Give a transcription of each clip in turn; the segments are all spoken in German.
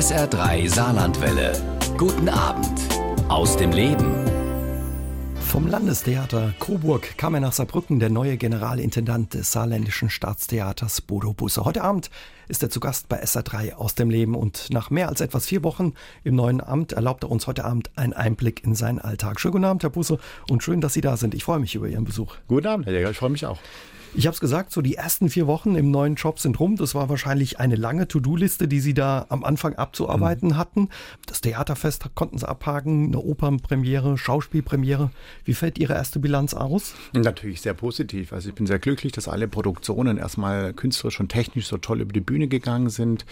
SR3 Saarlandwelle. Guten Abend aus dem Leben. Vom Landestheater Coburg kam er nach Saarbrücken, der neue Generalintendant des saarländischen Staatstheaters Bodo Busse. Heute Abend ist er zu Gast bei SR3 aus dem Leben und nach mehr als etwas vier Wochen im neuen Amt erlaubt er uns heute Abend einen Einblick in seinen Alltag. Schönen guten Abend, Herr Busse, und schön, dass Sie da sind. Ich freue mich über Ihren Besuch. Guten Abend, Herr Jäger, ich freue mich auch. Ich habe es gesagt, so die ersten vier Wochen im neuen Job sind rum. Das war wahrscheinlich eine lange To-Do-Liste, die Sie da am Anfang abzuarbeiten mhm. hatten. Das Theaterfest konnten Sie abhaken, eine Opernpremiere, Schauspielpremiere. Wie fällt Ihre erste Bilanz aus? Natürlich sehr positiv. Also ich bin sehr glücklich, dass alle Produktionen erstmal künstlerisch und technisch so toll über die Bühne gegangen sind,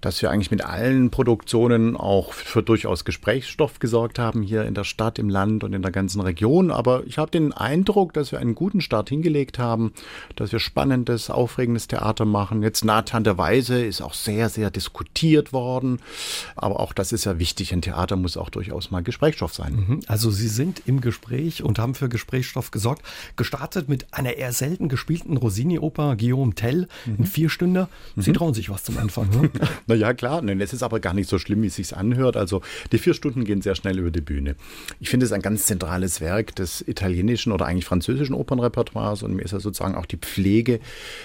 dass wir eigentlich mit allen Produktionen auch für durchaus Gesprächsstoff gesorgt haben hier in der Stadt, im Land und in der ganzen Region. Aber ich habe den Eindruck, dass wir einen guten Start hingelegt haben dass wir spannendes, aufregendes Theater machen. Jetzt Nathan der Weise ist auch sehr, sehr diskutiert worden. Aber auch das ist ja wichtig. Ein Theater muss auch durchaus mal Gesprächsstoff sein. Mhm. Also Sie sind im Gespräch und haben für Gesprächsstoff gesorgt. Gestartet mit einer eher selten gespielten Rossini-Oper Guillaume Tell mhm. in vier Stunden. Sie mhm. trauen sich was zum Anfang. Ne? naja, klar. Nein, es ist aber gar nicht so schlimm, wie es sich anhört. Also die vier Stunden gehen sehr schnell über die Bühne. Ich finde es ein ganz zentrales Werk des italienischen oder eigentlich französischen Opernrepertoires und mir ist ja sozusagen auch auch die Pflege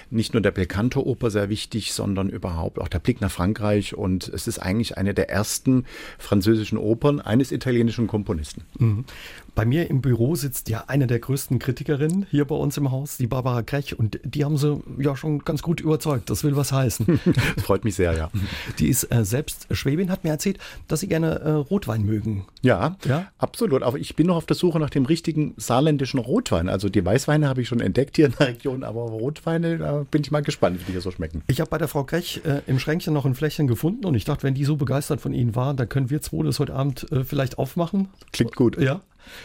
nicht nur der Belcanto-Oper sehr wichtig, sondern überhaupt auch der Blick nach Frankreich. Und es ist eigentlich eine der ersten französischen Opern eines italienischen Komponisten. Mhm. Bei mir im Büro sitzt ja eine der größten Kritikerinnen hier bei uns im Haus, die Barbara Krech. Und die haben sie ja schon ganz gut überzeugt. Das will was heißen. Das freut mich sehr, ja. Die ist äh, selbst Schwäbin, hat mir erzählt, dass sie gerne äh, Rotwein mögen. Ja, ja, absolut. Aber ich bin noch auf der Suche nach dem richtigen saarländischen Rotwein. Also die Weißweine habe ich schon entdeckt hier in der Region, aber Rotweine, da bin ich mal gespannt, wie die hier so schmecken. Ich habe bei der Frau Krech äh, im Schränkchen noch ein Fläschchen gefunden und ich dachte, wenn die so begeistert von Ihnen waren, dann können wir zwei das heute Abend äh, vielleicht aufmachen. Klingt gut. Ja.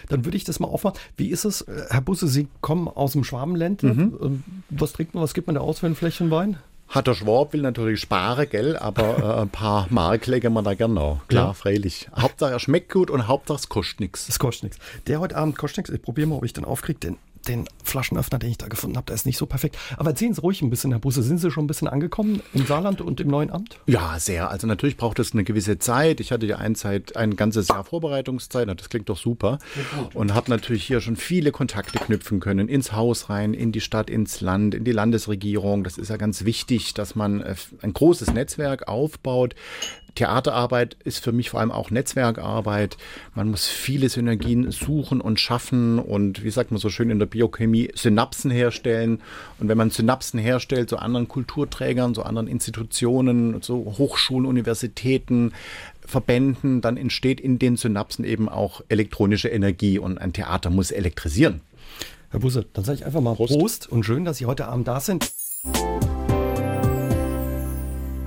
Dann würde ich das mal aufmachen. Wie ist es, äh, Herr Busse, Sie kommen aus dem Schwabenländle. Mhm. Ähm, was trinkt man, was gibt man da aus für ein Fläschchen Wein? Hat der Schwab will natürlich sparen, gell, aber äh, ein paar Mark legen wir da gerne noch. Klar, ja. freilich. Hauptsache er schmeckt gut und Hauptsache es kostet nichts. Es kostet nichts. Der heute Abend kostet nichts. Ich probiere mal, ob ich den aufkriege, denn den Flaschenöffner, den ich da gefunden habe, der ist nicht so perfekt. Aber erzählen Sie ruhig ein bisschen, Herr Busse. Sind Sie schon ein bisschen angekommen im Saarland und im neuen Amt? Ja, sehr. Also natürlich braucht es eine gewisse Zeit. Ich hatte ja ein, Zeit, ein ganzes Jahr Vorbereitungszeit. Das klingt doch super. Und habe natürlich hier schon viele Kontakte knüpfen können. Ins Haus rein, in die Stadt, ins Land, in die Landesregierung. Das ist ja ganz wichtig, dass man äh, ein großes Netzwerk aufbaut. Theaterarbeit ist für mich vor allem auch Netzwerkarbeit. Man muss viele Synergien suchen und schaffen und wie sagt man so schön in der Biochemie, Synapsen herstellen. Und wenn man Synapsen herstellt, so anderen Kulturträgern, so anderen Institutionen, so Hochschulen, Universitäten, Verbänden, dann entsteht in den Synapsen eben auch elektronische Energie und ein Theater muss elektrisieren. Herr Busse, dann sage ich einfach mal Prost. Prost und schön, dass Sie heute Abend da sind.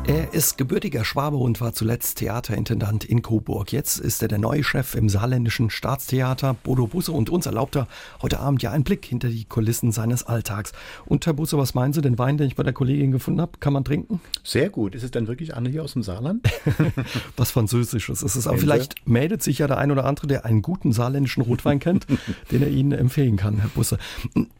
Er ist gebürtiger Schwabe und war zuletzt Theaterintendant in Coburg. Jetzt ist er der neue Chef im saarländischen Staatstheater. Bodo Busse und uns erlaubt er heute Abend ja einen Blick hinter die Kulissen seines Alltags. Und Herr Busse, was meinen Sie? Den Wein, den ich bei der Kollegin gefunden habe, kann man trinken? Sehr gut. Ist es dann wirklich Anne hier aus dem Saarland? was Französisches ist es. Aber vielleicht meldet sich ja der ein oder andere, der einen guten saarländischen Rotwein kennt, den er Ihnen empfehlen kann, Herr Busse.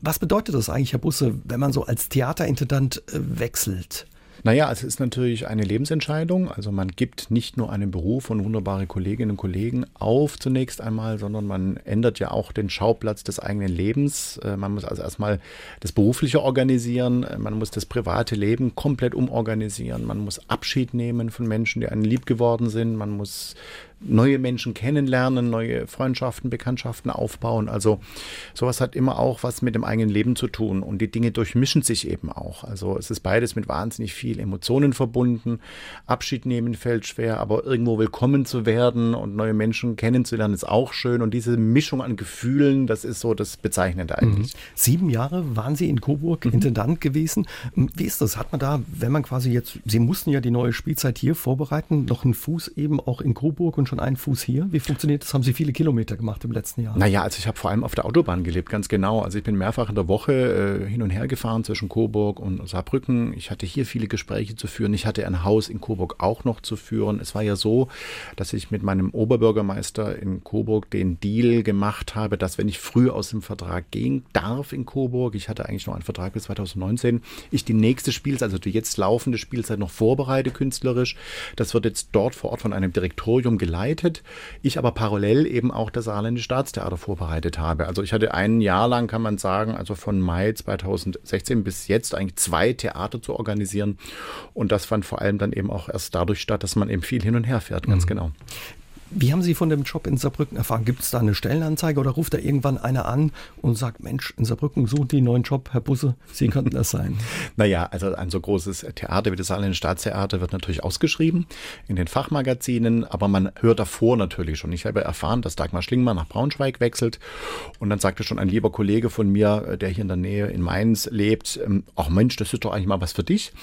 Was bedeutet das eigentlich, Herr Busse, wenn man so als Theaterintendant äh, wechselt? Naja, es ist natürlich eine Lebensentscheidung. Also man gibt nicht nur einen Beruf und wunderbare Kolleginnen und Kollegen auf zunächst einmal, sondern man ändert ja auch den Schauplatz des eigenen Lebens. Äh, man muss also erstmal das Berufliche organisieren, äh, man muss das private Leben komplett umorganisieren, man muss Abschied nehmen von Menschen, die einem lieb geworden sind, man muss neue Menschen kennenlernen, neue Freundschaften, Bekanntschaften aufbauen. Also sowas hat immer auch was mit dem eigenen Leben zu tun und die Dinge durchmischen sich eben auch. Also es ist beides mit wahnsinnig viel Emotionen verbunden. Abschied nehmen fällt schwer, aber irgendwo willkommen zu werden und neue Menschen kennenzulernen ist auch schön und diese Mischung an Gefühlen, das ist so das Bezeichnende eigentlich. Mhm. Sieben Jahre waren Sie in Coburg mhm. Intendant gewesen. Wie ist das? Hat man da, wenn man quasi jetzt, Sie mussten ja die neue Spielzeit hier vorbereiten, noch einen Fuß eben auch in Coburg und schon einen Fuß hier. Wie funktioniert das? Haben Sie viele Kilometer gemacht im letzten Jahr? Naja, also ich habe vor allem auf der Autobahn gelebt, ganz genau. Also ich bin mehrfach in der Woche äh, hin und her gefahren zwischen Coburg und Saarbrücken. Ich hatte hier viele Gespräche zu führen. Ich hatte ein Haus in Coburg auch noch zu führen. Es war ja so, dass ich mit meinem Oberbürgermeister in Coburg den Deal gemacht habe, dass wenn ich früh aus dem Vertrag gehen darf in Coburg, ich hatte eigentlich noch einen Vertrag bis 2019, ich die nächste Spielzeit, also die jetzt laufende Spielzeit noch vorbereite künstlerisch. Das wird jetzt dort vor Ort von einem Direktorium geleitet. Ich aber parallel eben auch das Saarländische Staatstheater vorbereitet habe. Also ich hatte ein Jahr lang, kann man sagen, also von Mai 2016 bis jetzt eigentlich zwei Theater zu organisieren. Und das fand vor allem dann eben auch erst dadurch statt, dass man eben viel hin und her fährt, ganz mhm. genau. Wie haben Sie von dem Job in Saarbrücken erfahren? Gibt es da eine Stellenanzeige oder ruft da irgendwann einer an und sagt, Mensch, in Saarbrücken suchen die einen neuen Job, Herr Busse, Sie könnten das sein? naja, also ein so großes Theater wie das Saarländische Staatstheater wird natürlich ausgeschrieben in den Fachmagazinen, aber man hört davor natürlich schon. Ich habe erfahren, dass Dagmar Schlingmann nach Braunschweig wechselt und dann sagte schon ein lieber Kollege von mir, der hier in der Nähe in Mainz lebt, ähm, ach Mensch, das ist doch eigentlich mal was für dich.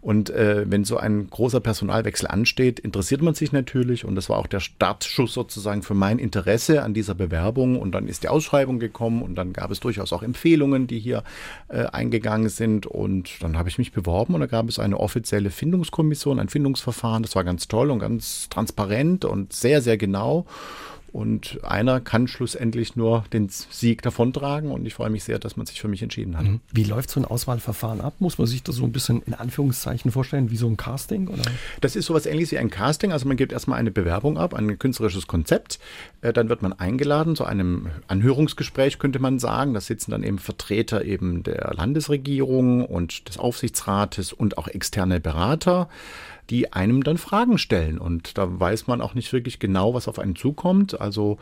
Und äh, wenn so ein großer Personalwechsel ansteht, interessiert man sich natürlich und das war auch der Start Startschuss sozusagen für mein Interesse an dieser Bewerbung. Und dann ist die Ausschreibung gekommen und dann gab es durchaus auch Empfehlungen, die hier äh, eingegangen sind. Und dann habe ich mich beworben und da gab es eine offizielle Findungskommission, ein Findungsverfahren. Das war ganz toll und ganz transparent und sehr, sehr genau. Und einer kann schlussendlich nur den Sieg davontragen. Und ich freue mich sehr, dass man sich für mich entschieden hat. Mhm. Wie läuft so ein Auswahlverfahren ab? Muss man sich das so ein bisschen in Anführungszeichen vorstellen, wie so ein Casting? Oder? Das ist sowas ähnliches wie ein Casting. Also man gibt erstmal eine Bewerbung ab, ein künstlerisches Konzept. Äh, dann wird man eingeladen zu einem Anhörungsgespräch, könnte man sagen. Da sitzen dann eben Vertreter eben der Landesregierung und des Aufsichtsrates und auch externe Berater die einem dann Fragen stellen. Und da weiß man auch nicht wirklich genau, was auf einen zukommt. Also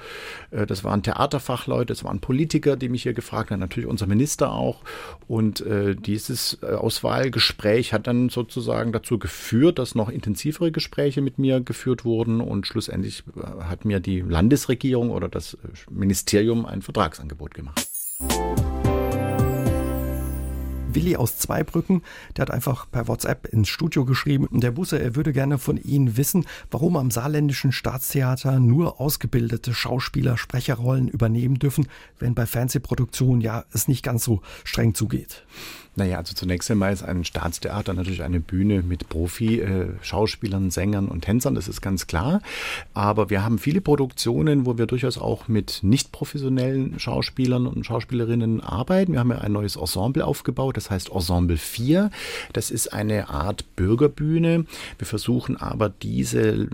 äh, das waren Theaterfachleute, das waren Politiker, die mich hier gefragt haben, natürlich unser Minister auch. Und äh, dieses äh, Auswahlgespräch hat dann sozusagen dazu geführt, dass noch intensivere Gespräche mit mir geführt wurden. Und schlussendlich hat mir die Landesregierung oder das Ministerium ein Vertragsangebot gemacht. Willi aus Zweibrücken, der hat einfach per WhatsApp ins Studio geschrieben, der Busse, er würde gerne von Ihnen wissen, warum am saarländischen Staatstheater nur ausgebildete Schauspieler Sprecherrollen übernehmen dürfen, wenn bei Fernsehproduktionen ja es nicht ganz so streng zugeht. Naja, also zunächst einmal ist ein Staatstheater natürlich eine Bühne mit Profi-Schauspielern, äh, Sängern und Tänzern, das ist ganz klar. Aber wir haben viele Produktionen, wo wir durchaus auch mit nicht professionellen Schauspielern und Schauspielerinnen arbeiten. Wir haben ja ein neues Ensemble aufgebaut, das heißt Ensemble 4. Das ist eine Art Bürgerbühne. Wir versuchen aber diese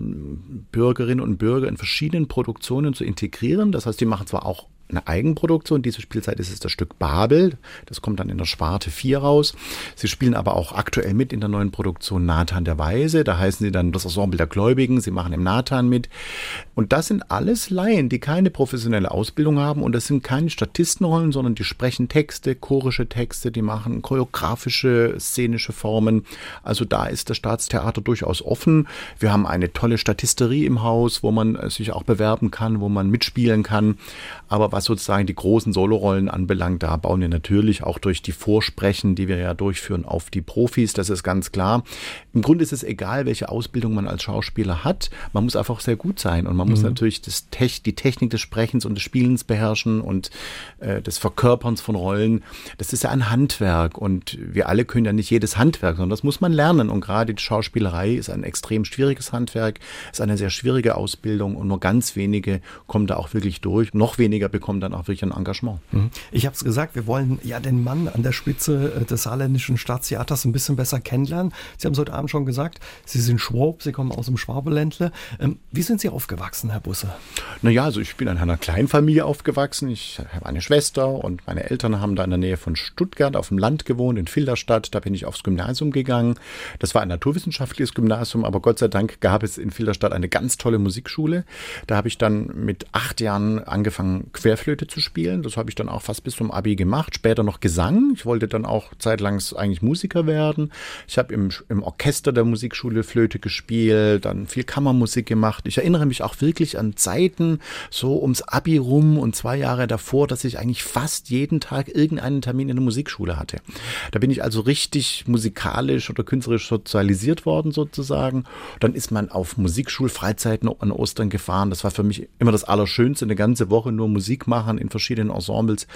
Bürgerinnen und Bürger in verschiedenen Produktionen zu integrieren. Das heißt, die machen zwar auch eine Eigenproduktion. Diese Spielzeit ist es das Stück Babel. Das kommt dann in der Sparte 4 raus. Sie spielen aber auch aktuell mit in der neuen Produktion Nathan der Weise. Da heißen sie dann das Ensemble der Gläubigen. Sie machen im Nathan mit. Und das sind alles Laien, die keine professionelle Ausbildung haben. Und das sind keine Statistenrollen, sondern die sprechen Texte, chorische Texte, die machen choreografische, szenische Formen. Also da ist das Staatstheater durchaus offen. Wir haben eine tolle Statisterie im Haus, wo man sich auch bewerben kann, wo man mitspielen kann. Aber was sozusagen die großen Solorollen anbelangt, da bauen wir natürlich auch durch die Vorsprechen, die wir ja durchführen, auf die Profis. Das ist ganz klar. Im Grunde ist es egal, welche Ausbildung man als Schauspieler hat. Man muss einfach sehr gut sein und man mhm. muss natürlich das Tech, die Technik des Sprechens und des Spielens beherrschen und äh, des Verkörperns von Rollen. Das ist ja ein Handwerk und wir alle können ja nicht jedes Handwerk, sondern das muss man lernen. Und gerade die Schauspielerei ist ein extrem schwieriges Handwerk, ist eine sehr schwierige Ausbildung und nur ganz wenige kommen da auch wirklich durch. Noch weniger bekommen bekommen dann auch wirklich ein Engagement. Mhm. Ich habe es gesagt, wir wollen ja den Mann an der Spitze äh, des saarländischen Staatstheaters ein bisschen besser kennenlernen. Sie haben es heute Abend schon gesagt, Sie sind Schwab, Sie kommen aus dem Schwabeländle. Ähm, wie sind Sie aufgewachsen, Herr Busse? Naja, also ich bin in einer Kleinfamilie aufgewachsen. Ich habe eine Schwester und meine Eltern haben da in der Nähe von Stuttgart auf dem Land gewohnt, in Filderstadt. Da bin ich aufs Gymnasium gegangen. Das war ein naturwissenschaftliches Gymnasium, aber Gott sei Dank gab es in Filderstadt eine ganz tolle Musikschule. Da habe ich dann mit acht Jahren angefangen, quer Querflöte zu spielen. Das habe ich dann auch fast bis zum Abi gemacht. Später noch Gesang. Ich wollte dann auch zeitlang eigentlich Musiker werden. Ich habe im, im Orchester der Musikschule Flöte gespielt, dann viel Kammermusik gemacht. Ich erinnere mich auch wirklich an Zeiten so ums Abi rum und zwei Jahre davor, dass ich eigentlich fast jeden Tag irgendeinen Termin in der Musikschule hatte. Da bin ich also richtig musikalisch oder künstlerisch sozialisiert worden sozusagen. Dann ist man auf Musikschulfreizeiten an Ostern gefahren. Das war für mich immer das Allerschönste, eine ganze Woche nur Musik machen in verschiedenen Ensembles.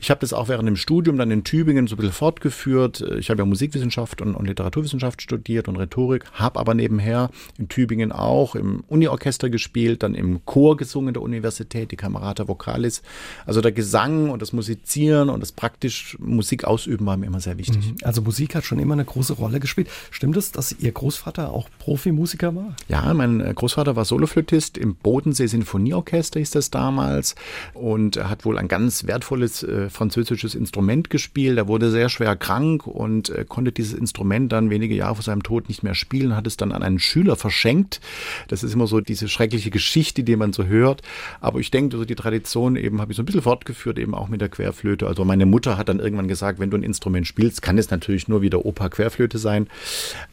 Ich habe das auch während dem Studium dann in Tübingen so ein bisschen fortgeführt. Ich habe ja Musikwissenschaft und, und Literaturwissenschaft studiert und Rhetorik, habe aber nebenher in Tübingen auch im Uniorchester gespielt, dann im Chor gesungen der Universität, die Camerata Vocalis. Also der Gesang und das Musizieren und das praktisch Musik ausüben war mir immer sehr wichtig. Mhm. Also Musik hat schon immer eine große Rolle gespielt. Stimmt es, dass Ihr Großvater auch Profimusiker war? Ja, mein äh, Großvater war Soloflötist im Bodensee Sinfonieorchester, hieß das damals. Und er hat wohl ein ganz wertvolles äh, französisches Instrument gespielt. Er wurde sehr schwer krank und äh, konnte dieses Instrument dann wenige Jahre vor seinem Tod nicht mehr spielen, hat es dann an einen Schüler verschenkt. Das ist immer so diese schreckliche Geschichte, die man so hört. Aber ich denke, so die Tradition eben habe ich so ein bisschen fortgeführt, eben auch mit der Querflöte. Also meine Mutter hat dann irgendwann gesagt, wenn du ein Instrument spielst, kann es natürlich nur wieder Opa Querflöte sein.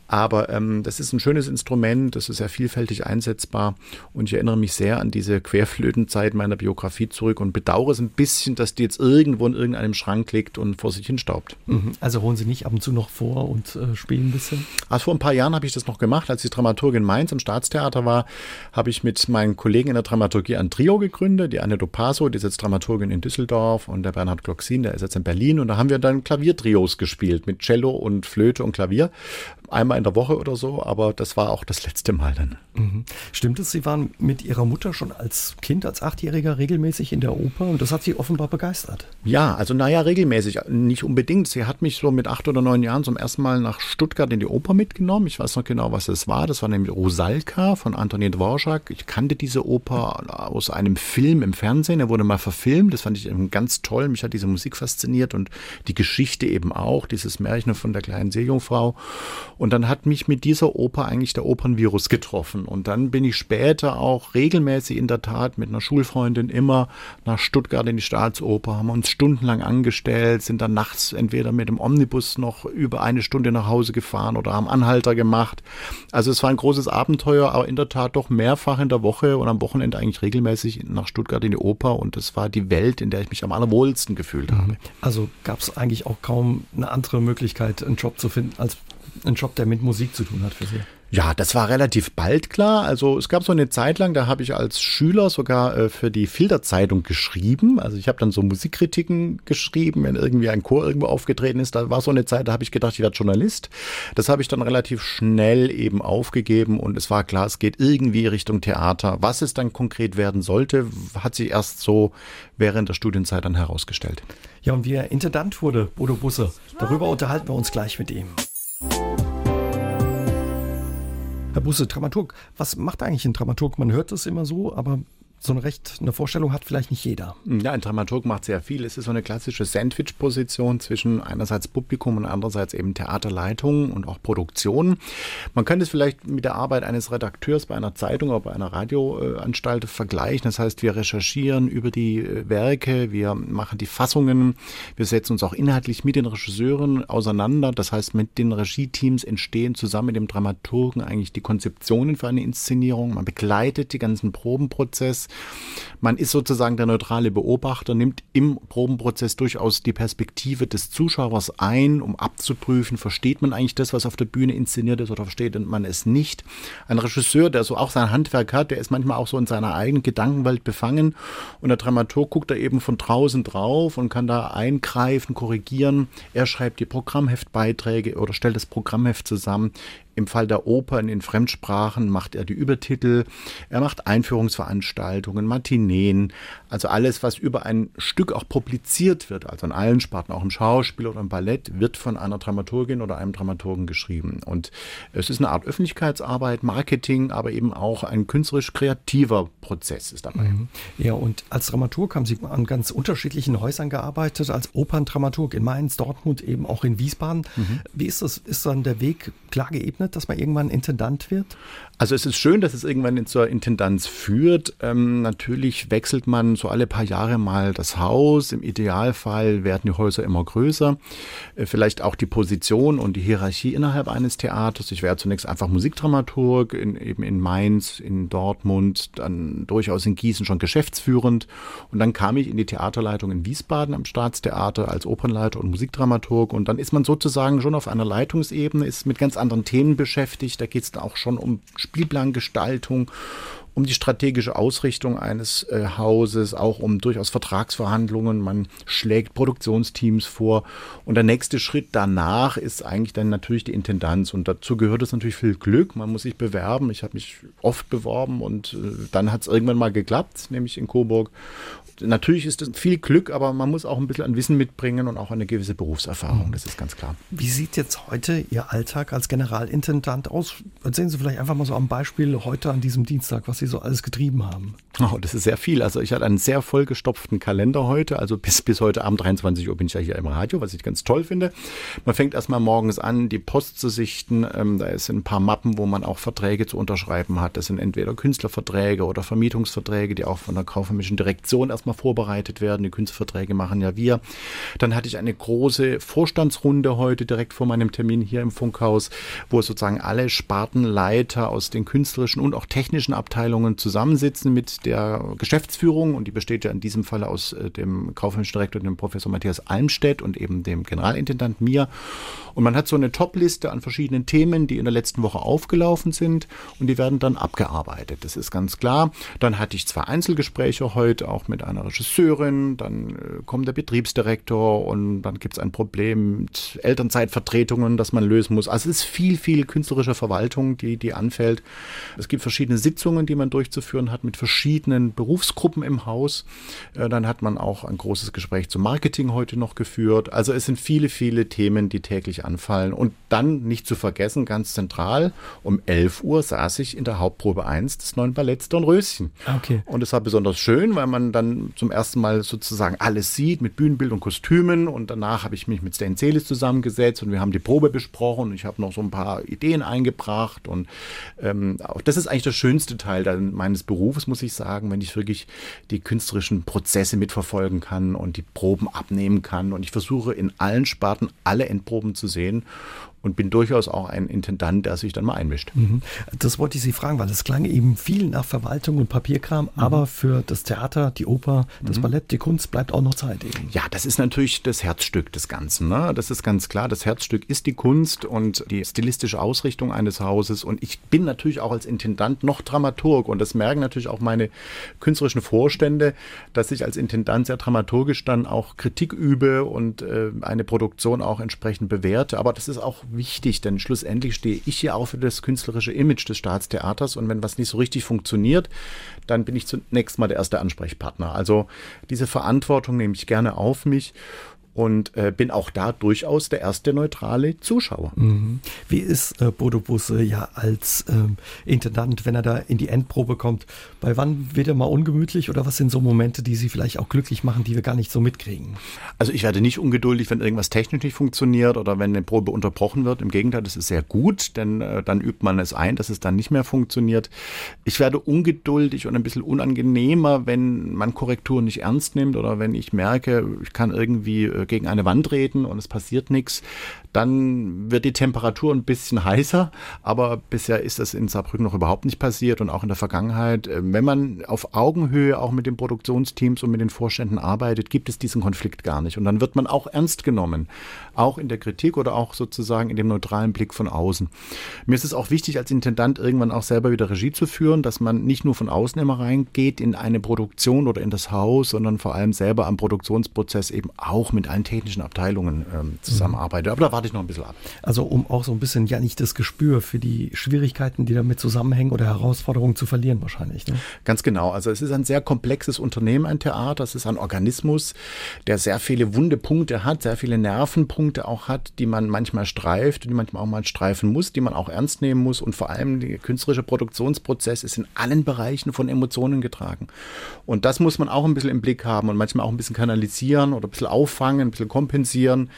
Aber ähm, das ist ein schönes Instrument, das ist sehr vielfältig einsetzbar und ich erinnere mich sehr an diese Querflötenzeit meiner Biografie zurück und bedauere es ein bisschen, dass die jetzt irgendwo in irgendeinem Schrank liegt und vor sich hin staubt. Mhm. Also holen Sie nicht ab und zu noch vor und äh, spielen ein bisschen? Also vor ein paar Jahren habe ich das noch gemacht, als ich Dramaturgin Mainz im Staatstheater war, habe ich mit meinen Kollegen in der Dramaturgie ein Trio gegründet, die Anne Dopaso, die ist jetzt Dramaturgin in Düsseldorf und der Bernhard Gloxin, der ist jetzt in Berlin und da haben wir dann Klaviertrios gespielt mit Cello und Flöte und Klavier einmal in der Woche oder so, aber das war auch das letzte Mal dann. Mhm. Stimmt es, Sie waren mit Ihrer Mutter schon als Kind, als Achtjähriger regelmäßig in der Oper und das hat Sie offenbar begeistert? Ja, also naja, regelmäßig, nicht unbedingt. Sie hat mich so mit acht oder neun Jahren zum ersten Mal nach Stuttgart in die Oper mitgenommen. Ich weiß noch genau, was es war. Das war nämlich Rosalka von Antonin Dvorak. Ich kannte diese Oper aus einem Film im Fernsehen. Er wurde mal verfilmt. Das fand ich ganz toll. Mich hat diese Musik fasziniert und die Geschichte eben auch, dieses Märchen von der kleinen Seejungfrau. Und dann hat mich mit dieser Oper eigentlich der Opernvirus getroffen. Und dann bin ich später auch regelmäßig in der Tat mit einer Schulfreundin immer nach Stuttgart in die Staatsoper, haben uns stundenlang angestellt, sind dann nachts entweder mit dem Omnibus noch über eine Stunde nach Hause gefahren oder haben Anhalter gemacht. Also es war ein großes Abenteuer, aber in der Tat doch mehrfach in der Woche und am Wochenende eigentlich regelmäßig nach Stuttgart in die Oper. Und das war die Welt, in der ich mich am allerwohlsten gefühlt mhm. habe. Also gab es eigentlich auch kaum eine andere Möglichkeit, einen Job zu finden, als ein Job, der mit Musik zu tun hat für Sie? Ja, das war relativ bald klar. Also es gab so eine Zeit lang, da habe ich als Schüler sogar äh, für die Filterzeitung geschrieben. Also ich habe dann so Musikkritiken geschrieben, wenn irgendwie ein Chor irgendwo aufgetreten ist. Da war so eine Zeit, da habe ich gedacht, ich werde Journalist. Das habe ich dann relativ schnell eben aufgegeben und es war klar, es geht irgendwie Richtung Theater. Was es dann konkret werden sollte, hat sich erst so während der Studienzeit dann herausgestellt. Ja, und wie er Intendant wurde, Bodo Busse, darüber unterhalten wir uns gleich mit ihm. Herr Busse, Dramaturg, was macht eigentlich ein Dramaturg? Man hört das immer so, aber so eine recht eine Vorstellung hat vielleicht nicht jeder. Ja, ein Dramaturg macht sehr viel. Es ist so eine klassische Sandwich-Position zwischen einerseits Publikum und andererseits eben Theaterleitung und auch Produktion. Man könnte es vielleicht mit der Arbeit eines Redakteurs bei einer Zeitung oder bei einer Radioanstalt vergleichen. Das heißt, wir recherchieren über die äh, Werke, wir machen die Fassungen, wir setzen uns auch inhaltlich mit den Regisseuren auseinander. Das heißt, mit den Regieteams entstehen zusammen mit dem Dramaturgen eigentlich die Konzeptionen für eine Inszenierung. Man begleitet die ganzen Probenprozess. Man ist sozusagen der neutrale Beobachter, nimmt im Probenprozess durchaus die Perspektive des Zuschauers ein, um abzuprüfen, versteht man eigentlich das, was auf der Bühne inszeniert ist oder versteht man es nicht. Ein Regisseur, der so auch sein Handwerk hat, der ist manchmal auch so in seiner eigenen Gedankenwelt befangen und der Dramaturg guckt da eben von draußen drauf und kann da eingreifen, korrigieren. Er schreibt die Programmheftbeiträge oder stellt das Programmheft zusammen. Im Fall der Opern in Fremdsprachen macht er die Übertitel, er macht Einführungsveranstaltungen, Matineen, also alles, was über ein Stück auch publiziert wird, also in allen Sparten, auch im Schauspiel oder im Ballett, wird von einer Dramaturgin oder einem Dramaturgen geschrieben. Und es ist eine Art Öffentlichkeitsarbeit, Marketing, aber eben auch ein künstlerisch-kreativer Prozess ist dabei. Mhm. Ja, und als Dramaturg haben Sie an ganz unterschiedlichen Häusern gearbeitet, als Operndramaturg in Mainz, Dortmund, eben auch in Wiesbaden. Mhm. Wie ist das? Ist dann der Weg klar geebnet, dass man irgendwann Intendant wird? Also es ist schön, dass es irgendwann zur Intendanz führt. Ähm, Natürlich wechselt man so alle paar Jahre mal das Haus. Im Idealfall werden die Häuser immer größer. Äh, vielleicht auch die Position und die Hierarchie innerhalb eines Theaters. Ich wäre zunächst einfach Musikdramaturg, in, eben in Mainz, in Dortmund, dann durchaus in Gießen schon geschäftsführend. Und dann kam ich in die Theaterleitung in Wiesbaden am Staatstheater als Opernleiter und Musikdramaturg. Und dann ist man sozusagen schon auf einer Leitungsebene, ist mit ganz anderen Themen beschäftigt. Da geht es dann auch schon um Spielplangestaltung um die strategische Ausrichtung eines äh, Hauses, auch um durchaus Vertragsverhandlungen. Man schlägt Produktionsteams vor. Und der nächste Schritt danach ist eigentlich dann natürlich die Intendanz. Und dazu gehört es natürlich viel Glück. Man muss sich bewerben. Ich habe mich oft beworben und äh, dann hat es irgendwann mal geklappt, nämlich in Coburg natürlich ist es viel Glück, aber man muss auch ein bisschen an Wissen mitbringen und auch eine gewisse Berufserfahrung, das ist ganz klar. Wie sieht jetzt heute Ihr Alltag als Generalintendant aus? Erzählen Sie vielleicht einfach mal so am Beispiel heute an diesem Dienstag, was Sie so alles getrieben haben. Oh, das ist sehr viel. Also ich hatte einen sehr vollgestopften Kalender heute. Also bis, bis heute Abend 23 Uhr bin ich ja hier im Radio, was ich ganz toll finde. Man fängt erstmal morgens an, die Post zu sichten. Ähm, da sind ein paar Mappen, wo man auch Verträge zu unterschreiben hat. Das sind entweder Künstlerverträge oder Vermietungsverträge, die auch von der kaufmännischen Direktion erstmal erstmal vorbereitet werden. Die Künstlerverträge machen ja wir. Dann hatte ich eine große Vorstandsrunde heute direkt vor meinem Termin hier im Funkhaus, wo sozusagen alle Spartenleiter aus den künstlerischen und auch technischen Abteilungen zusammensitzen mit der Geschäftsführung und die besteht ja in diesem Fall aus äh, dem kaufmännischen Direktor, dem Professor Matthias Almstedt und eben dem Generalintendant mir. Und man hat so eine Topliste an verschiedenen Themen, die in der letzten Woche aufgelaufen sind und die werden dann abgearbeitet. Das ist ganz klar. Dann hatte ich zwei Einzelgespräche heute auch mit einer Regisseurin, dann äh, kommt der Betriebsdirektor und dann gibt es ein Problem mit Elternzeitvertretungen, das man lösen muss. Also es ist viel, viel künstlerische Verwaltung, die, die anfällt. Es gibt verschiedene Sitzungen, die man durchzuführen hat mit verschiedenen Berufsgruppen im Haus. Äh, dann hat man auch ein großes Gespräch zum Marketing heute noch geführt. Also es sind viele, viele Themen, die täglich anfallen. Und dann nicht zu vergessen, ganz zentral, um 11 Uhr saß ich in der Hauptprobe 1 des neuen Balletts Dornröschen. Okay. Und es war besonders schön, weil man dann zum ersten Mal sozusagen alles sieht mit Bühnenbild und Kostümen. Und danach habe ich mich mit Stan Celis zusammengesetzt und wir haben die Probe besprochen. Und ich habe noch so ein paar Ideen eingebracht. Und ähm, auch das ist eigentlich der schönste Teil dann meines Berufes, muss ich sagen, wenn ich wirklich die künstlerischen Prozesse mitverfolgen kann und die Proben abnehmen kann. Und ich versuche in allen Sparten alle Endproben zu sehen und bin durchaus auch ein Intendant, der sich dann mal einmischt. Mhm. Das wollte ich Sie fragen, weil es klang eben viel nach Verwaltung und Papierkram, mhm. aber für das Theater, die Oper, das mhm. Ballett, die Kunst bleibt auch noch Zeit eben. Ja, das ist natürlich das Herzstück des Ganzen. Ne? Das ist ganz klar. Das Herzstück ist die Kunst und die stilistische Ausrichtung eines Hauses. Und ich bin natürlich auch als Intendant noch Dramaturg und das merken natürlich auch meine künstlerischen Vorstände, dass ich als Intendant sehr dramaturgisch dann auch Kritik übe und äh, eine Produktion auch entsprechend bewerte. Aber das ist auch wichtig, denn schlussendlich stehe ich hier auch für das künstlerische Image des Staatstheaters und wenn was nicht so richtig funktioniert, dann bin ich zunächst mal der erste Ansprechpartner. Also diese Verantwortung nehme ich gerne auf mich und äh, bin auch da durchaus der erste neutrale Zuschauer. Mhm. Wie ist äh, Bodo Busse ja als ähm, Intendant, wenn er da in die Endprobe kommt? Bei wann wird er mal ungemütlich oder was sind so Momente, die Sie vielleicht auch glücklich machen, die wir gar nicht so mitkriegen? Also ich werde nicht ungeduldig, wenn irgendwas technisch nicht funktioniert oder wenn eine Probe unterbrochen wird. Im Gegenteil, das ist sehr gut, denn äh, dann übt man es ein, dass es dann nicht mehr funktioniert. Ich werde ungeduldig und ein bisschen unangenehmer, wenn man Korrekturen nicht ernst nimmt oder wenn ich merke, ich kann irgendwie äh, gegen eine Wand reden und es passiert nichts, dann wird die Temperatur ein bisschen heißer. Aber bisher ist das in Saarbrücken noch überhaupt nicht passiert und auch in der Vergangenheit. Äh, wenn man auf Augenhöhe auch mit den Produktionsteams und mit den Vorständen arbeitet, gibt es diesen Konflikt gar nicht. Und dann wird man auch ernst genommen, auch in der Kritik oder auch sozusagen in dem neutralen Blick von außen. Mir ist es auch wichtig, als Intendant irgendwann auch selber wieder Regie zu führen, dass man nicht nur von außen immer reingeht in eine Produktion oder in das Haus, sondern vor allem selber am Produktionsprozess eben auch mit allen technischen Abteilungen ähm, zusammenarbeitet. Aber da warte ich noch ein bisschen ab. Also um auch so ein bisschen ja nicht das Gespür für die Schwierigkeiten, die damit zusammenhängen oder Herausforderungen zu verlieren wahrscheinlich. Ne? Ganz genau. Also es ist ein sehr komplexes Unternehmen, ein Theater. Es ist ein Organismus, der sehr viele wunde Punkte hat, sehr viele Nervenpunkte auch hat, die man manchmal streift, die manchmal auch mal streifen muss, die man auch ernst nehmen muss. Und vor allem der künstlerische Produktionsprozess ist in allen Bereichen von Emotionen getragen. Und das muss man auch ein bisschen im Blick haben und manchmal auch ein bisschen kanalisieren oder ein bisschen auffangen ein bisschen kompensieren.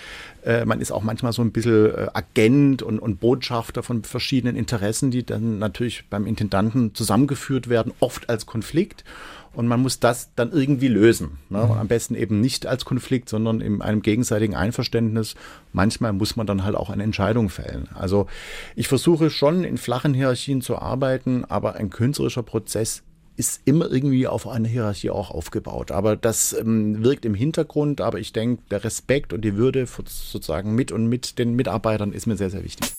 Äh, man ist auch manchmal so ein bisschen äh, Agent und, und Botschafter von verschiedenen Interessen, die dann natürlich beim Intendanten zusammengeführt werden, oft als Konflikt und man muss das dann irgendwie lösen. Ne? Mhm. am besten eben nicht als Konflikt, sondern in einem gegenseitigen Einverständnis. Manchmal muss man dann halt auch eine Entscheidung fällen. Also ich versuche schon in flachen Hierarchien zu arbeiten, aber ein künstlerischer Prozess ist immer irgendwie auf einer Hierarchie auch aufgebaut. Aber das ähm, wirkt im Hintergrund. Aber ich denke, der Respekt und die Würde sozusagen mit und mit den Mitarbeitern ist mir sehr, sehr wichtig.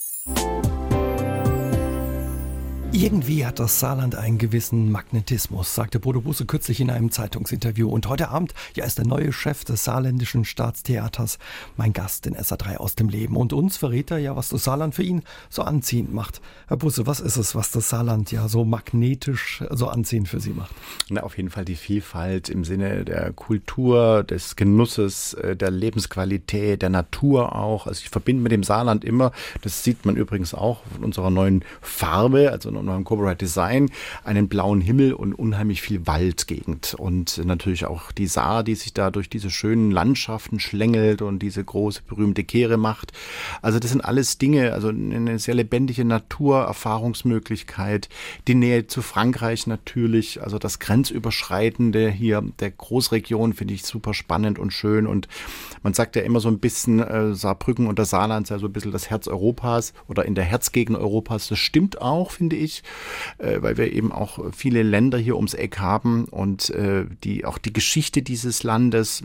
Irgendwie hat das Saarland einen gewissen Magnetismus, sagte Bodo Busse kürzlich in einem Zeitungsinterview. Und heute Abend, ja, ist der neue Chef des saarländischen Staatstheaters mein Gast in SA3 aus dem Leben. Und uns verrät er ja, was das Saarland für ihn so anziehend macht. Herr Busse, was ist es, was das Saarland ja so magnetisch so anziehend für Sie macht? Na, auf jeden Fall die Vielfalt im Sinne der Kultur, des Genusses, äh, der Lebensqualität, der Natur auch. Also ich verbinde mit dem Saarland immer, das sieht man übrigens auch von unserer neuen Farbe, also und beim Corporate Design einen blauen Himmel und unheimlich viel Waldgegend. Und natürlich auch die Saar, die sich da durch diese schönen Landschaften schlängelt und diese große berühmte Kehre macht. Also das sind alles Dinge, also eine sehr lebendige Natur, Erfahrungsmöglichkeit, die Nähe zu Frankreich natürlich, also das Grenzüberschreitende hier der Großregion finde ich super spannend und schön und man sagt ja immer so ein bisschen, äh, Saarbrücken und das Saarland sei so ein bisschen das Herz Europas oder in der Herzgegend Europas. Das stimmt auch, finde ich, äh, weil wir eben auch viele Länder hier ums Eck haben und äh, die auch die Geschichte dieses Landes,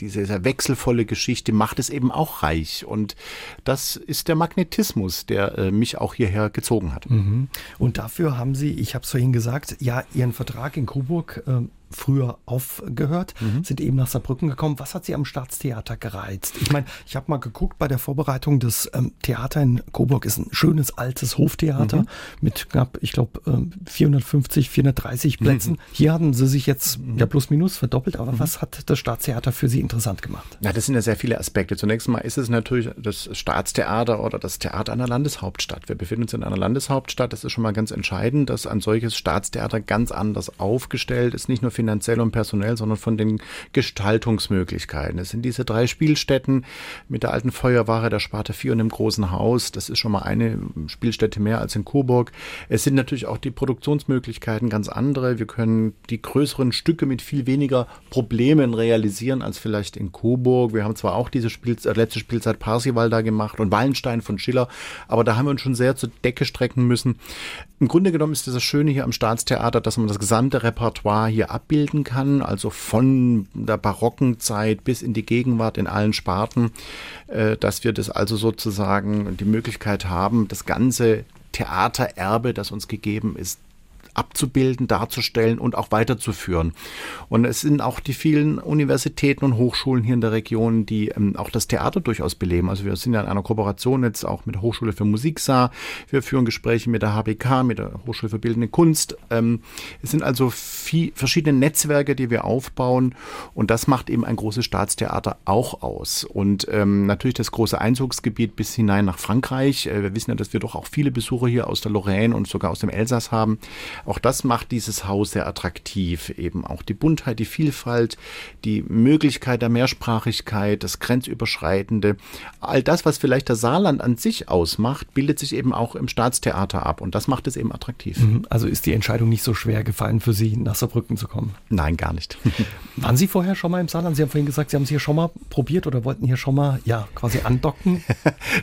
diese sehr wechselvolle Geschichte macht es eben auch reich. Und das ist der Magnetismus, der äh, mich auch hierher gezogen hat. Mhm. Und dafür haben Sie, ich habe es vorhin gesagt, ja, Ihren Vertrag in Coburg äh, früher aufgehört, mhm. sind eben nach Saarbrücken gekommen. Was hat Sie am Staatstheater gereizt? Ich meine, ich habe mal geguckt bei der Vorbereitung des ähm, Theater in Coburg ist ein schönes altes Hoftheater mhm. mit knapp, ich glaube, ähm, 450, 430 Plätzen. Mhm. Hier hatten Sie sich jetzt mhm. ja plus minus verdoppelt, aber mhm. was hat das Staatstheater für Sie interessant gemacht? Ja, das sind ja sehr viele Aspekte. Zunächst mal ist es natürlich das Staatstheater oder das Theater einer Landeshauptstadt. Wir befinden uns in einer Landeshauptstadt. Das ist schon mal ganz entscheidend, dass ein solches Staatstheater ganz anders aufgestellt ist, nicht nur finanziell und personell, sondern von den Gestaltungsmöglichkeiten. Es sind diese drei Spielstätten mit der alten Feuerware, der Sparte 4 und dem großen Haus. Das ist schon mal eine Spielstätte mehr als in Coburg. Es sind natürlich auch die Produktionsmöglichkeiten ganz andere. Wir können die größeren Stücke mit viel weniger Problemen realisieren als vielleicht in Coburg. Wir haben zwar auch diese Spiel äh, letzte Spielzeit Parsival da gemacht und Wallenstein von Schiller, aber da haben wir uns schon sehr zur Decke strecken müssen. Im Grunde genommen ist das Schöne hier am Staatstheater, dass man das gesamte Repertoire hier ab abbilden kann, also von der barocken Zeit bis in die Gegenwart in allen Sparten, äh, dass wir das also sozusagen die Möglichkeit haben, das ganze Theatererbe, das uns gegeben ist, abzubilden, darzustellen und auch weiterzuführen. Und es sind auch die vielen Universitäten und Hochschulen hier in der Region, die ähm, auch das Theater durchaus beleben. Also wir sind ja in einer Kooperation jetzt auch mit der Hochschule für Musik Saar. Wir führen Gespräche mit der HBK, mit der Hochschule für Bildende Kunst. Ähm, es sind also viel, verschiedene Netzwerke, die wir aufbauen und das macht eben ein großes Staatstheater auch aus. Und ähm, natürlich das große Einzugsgebiet bis hinein nach Frankreich. Äh, wir wissen ja, dass wir doch auch viele Besucher hier aus der Lorraine und sogar aus dem Elsass haben. Auch das macht dieses Haus sehr attraktiv. Eben auch die Buntheit, die Vielfalt, die Möglichkeit der Mehrsprachigkeit, das Grenzüberschreitende. All das, was vielleicht das Saarland an sich ausmacht, bildet sich eben auch im Staatstheater ab. Und das macht es eben attraktiv. Mhm. Also ist die Entscheidung nicht so schwer gefallen für Sie, nach Saarbrücken zu kommen? Nein, gar nicht. Waren Sie vorher schon mal im Saarland? Sie haben vorhin gesagt, Sie haben es hier schon mal probiert oder wollten hier schon mal, ja, quasi andocken?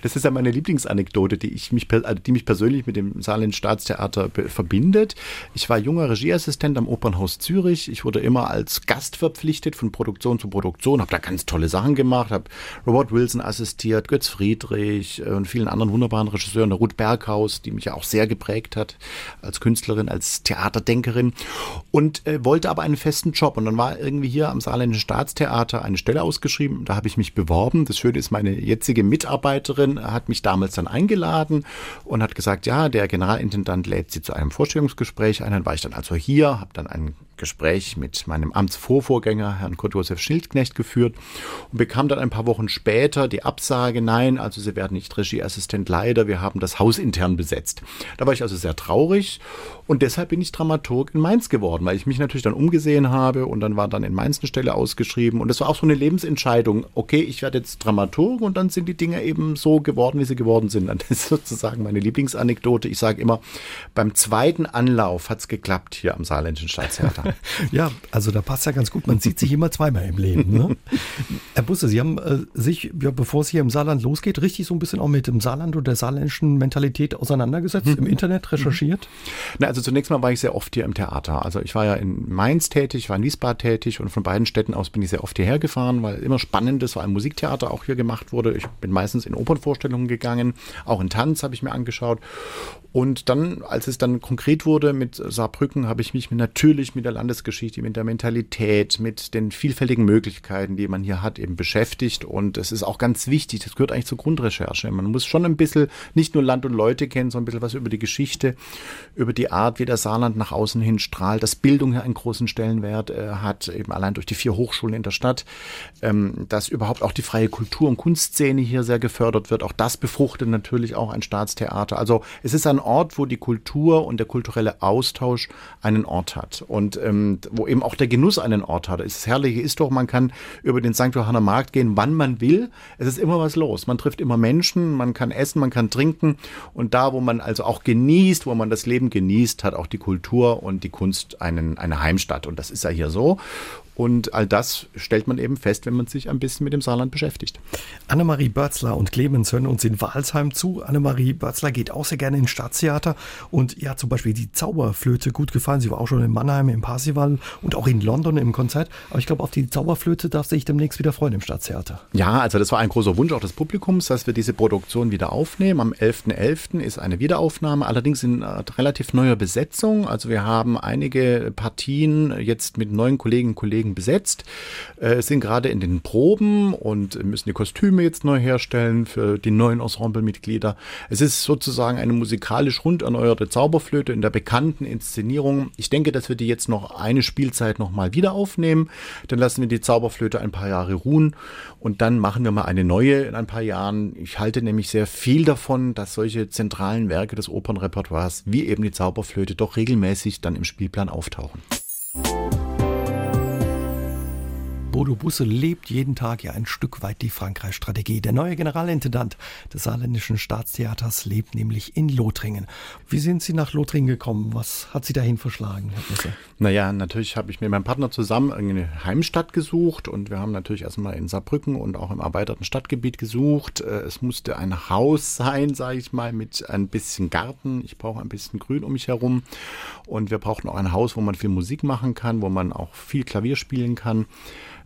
Das ist ja meine Lieblingsanekdote, die, ich mich, also die mich persönlich mit dem Saarland Staatstheater verbindet. Ich war junger Regieassistent am Opernhaus Zürich. Ich wurde immer als Gast verpflichtet von Produktion zu Produktion, habe da ganz tolle Sachen gemacht, habe Robert Wilson assistiert, Götz Friedrich äh, und vielen anderen wunderbaren Regisseuren, Ruth Berghaus, die mich ja auch sehr geprägt hat als Künstlerin, als Theaterdenkerin und äh, wollte aber einen festen Job. Und dann war irgendwie hier am Saarländischen Staatstheater eine Stelle ausgeschrieben. Da habe ich mich beworben. Das Schöne ist, meine jetzige Mitarbeiterin hat mich damals dann eingeladen und hat gesagt, ja, der Generalintendant lädt sie zu einem Vorstellungsgespräch ein. Dann war ich dann also hier, habe dann ein Gespräch mit meinem Amtsvorvorgänger, Herrn Kurt-Josef Schildknecht, geführt und bekam dann ein paar Wochen später die Absage, nein, also Sie werden nicht Regieassistent, leider, wir haben das Haus intern besetzt. Da war ich also sehr traurig und deshalb bin ich Dramaturg in Mainz geworden, weil ich mich natürlich dann umgesehen habe und dann war dann in Mainz eine Stelle ausgeschrieben und das war auch so eine Lebensentscheidung. Okay, ich werde jetzt Dramaturg und dann sind die Dinge eben so geworden, wie sie geworden sind. Das ist sozusagen meine Lieblingsanekdote. Ich sage immer, beim zweiten Anlauf hat es geklappt hier am Saarländischen Staatstheater. ja, also da passt ja ganz gut. Man sieht sich immer zweimal im Leben. Ne? Herr Busse, Sie haben äh, sich, ja, bevor es hier im Saarland losgeht, richtig so ein bisschen auch mit dem Saarland und der saarländischen Mentalität auseinandergesetzt, mhm. im Internet recherchiert? Na, also zunächst mal war ich sehr oft hier im Theater. Also ich war ja in Mainz tätig, war in Wiesbaden tätig und von beiden Städten aus bin ich sehr oft hierher gefahren, weil immer spannendes, vor allem Musiktheater auch hier gemacht wurde. Ich bin meistens in Opernvorstellungen gegangen, auch in Tanz habe ich mir angeschaut. Und dann, als es dann konkret wurde mit Saarbrücken, habe ich mich natürlich mit der Landesgeschichte, mit der Mentalität, mit den vielfältigen Möglichkeiten, die man hier hat, eben beschäftigt. Und es ist auch ganz wichtig, das gehört eigentlich zur Grundrecherche. Man muss schon ein bisschen nicht nur Land und Leute kennen, sondern ein bisschen was über die Geschichte, über die Art, wie der Saarland nach außen hin strahlt, dass Bildung hier einen großen Stellenwert äh, hat, eben allein durch die vier Hochschulen in der Stadt, ähm, dass überhaupt auch die freie Kultur- und Kunstszene hier sehr gefördert wird. Auch das befruchtet natürlich auch ein Staatstheater. Also es ist ein Ort, wo die Kultur und der kulturelle Austausch einen Ort hat und ähm, wo eben auch der Genuss einen Ort hat. Das Herrliche ist doch, man kann über den St. Johanner Markt gehen, wann man will. Es ist immer was los. Man trifft immer Menschen, man kann essen, man kann trinken und da, wo man also auch genießt, wo man das Leben genießt, hat auch die Kultur und die Kunst einen, eine Heimstatt. Und das ist ja hier so. Und all das stellt man eben fest, wenn man sich ein bisschen mit dem Saarland beschäftigt. Annemarie Börzler und Clemens hören uns in Walsheim zu. Annemarie Börzler geht auch sehr gerne ins Staatstheater und ihr hat zum Beispiel die Zauberflöte gut gefallen. Sie war auch schon in Mannheim im Parsival und auch in London im Konzert. Aber ich glaube, auf die Zauberflöte darf sich demnächst wieder freuen im Staatstheater. Ja, also das war ein großer Wunsch auch des Publikums, dass wir diese Produktion wieder aufnehmen. Am 11.11. .11. ist eine Wiederaufnahme, allerdings in äh, relativ neuer Besetzung. Also wir haben einige Partien jetzt mit neuen Kolleginnen und Kollegen Kollegen besetzt, äh, sind gerade in den Proben und müssen die Kostüme jetzt neu herstellen für die neuen Ensemblemitglieder. Es ist sozusagen eine musikalisch rund erneuerte Zauberflöte in der bekannten Inszenierung. Ich denke, dass wir die jetzt noch eine Spielzeit nochmal wieder aufnehmen. Dann lassen wir die Zauberflöte ein paar Jahre ruhen und dann machen wir mal eine neue in ein paar Jahren. Ich halte nämlich sehr viel davon, dass solche zentralen Werke des Opernrepertoires wie eben die Zauberflöte doch regelmäßig dann im Spielplan auftauchen. Bodo Busse lebt jeden Tag ja ein Stück weit die Frankreich-Strategie. Der neue Generalintendant des Saarländischen Staatstheaters lebt nämlich in Lothringen. Wie sind Sie nach Lothringen gekommen? Was hat Sie dahin verschlagen, Herr Busse? Naja, natürlich habe ich mit meinem Partner zusammen eine Heimstadt gesucht und wir haben natürlich erstmal in Saarbrücken und auch im erweiterten Stadtgebiet gesucht. Äh, es musste ein Haus sein, sage ich mal, mit ein bisschen Garten. Ich brauche ein bisschen Grün um mich herum und wir brauchten auch ein Haus, wo man viel Musik machen kann, wo man auch viel Klavier spielen kann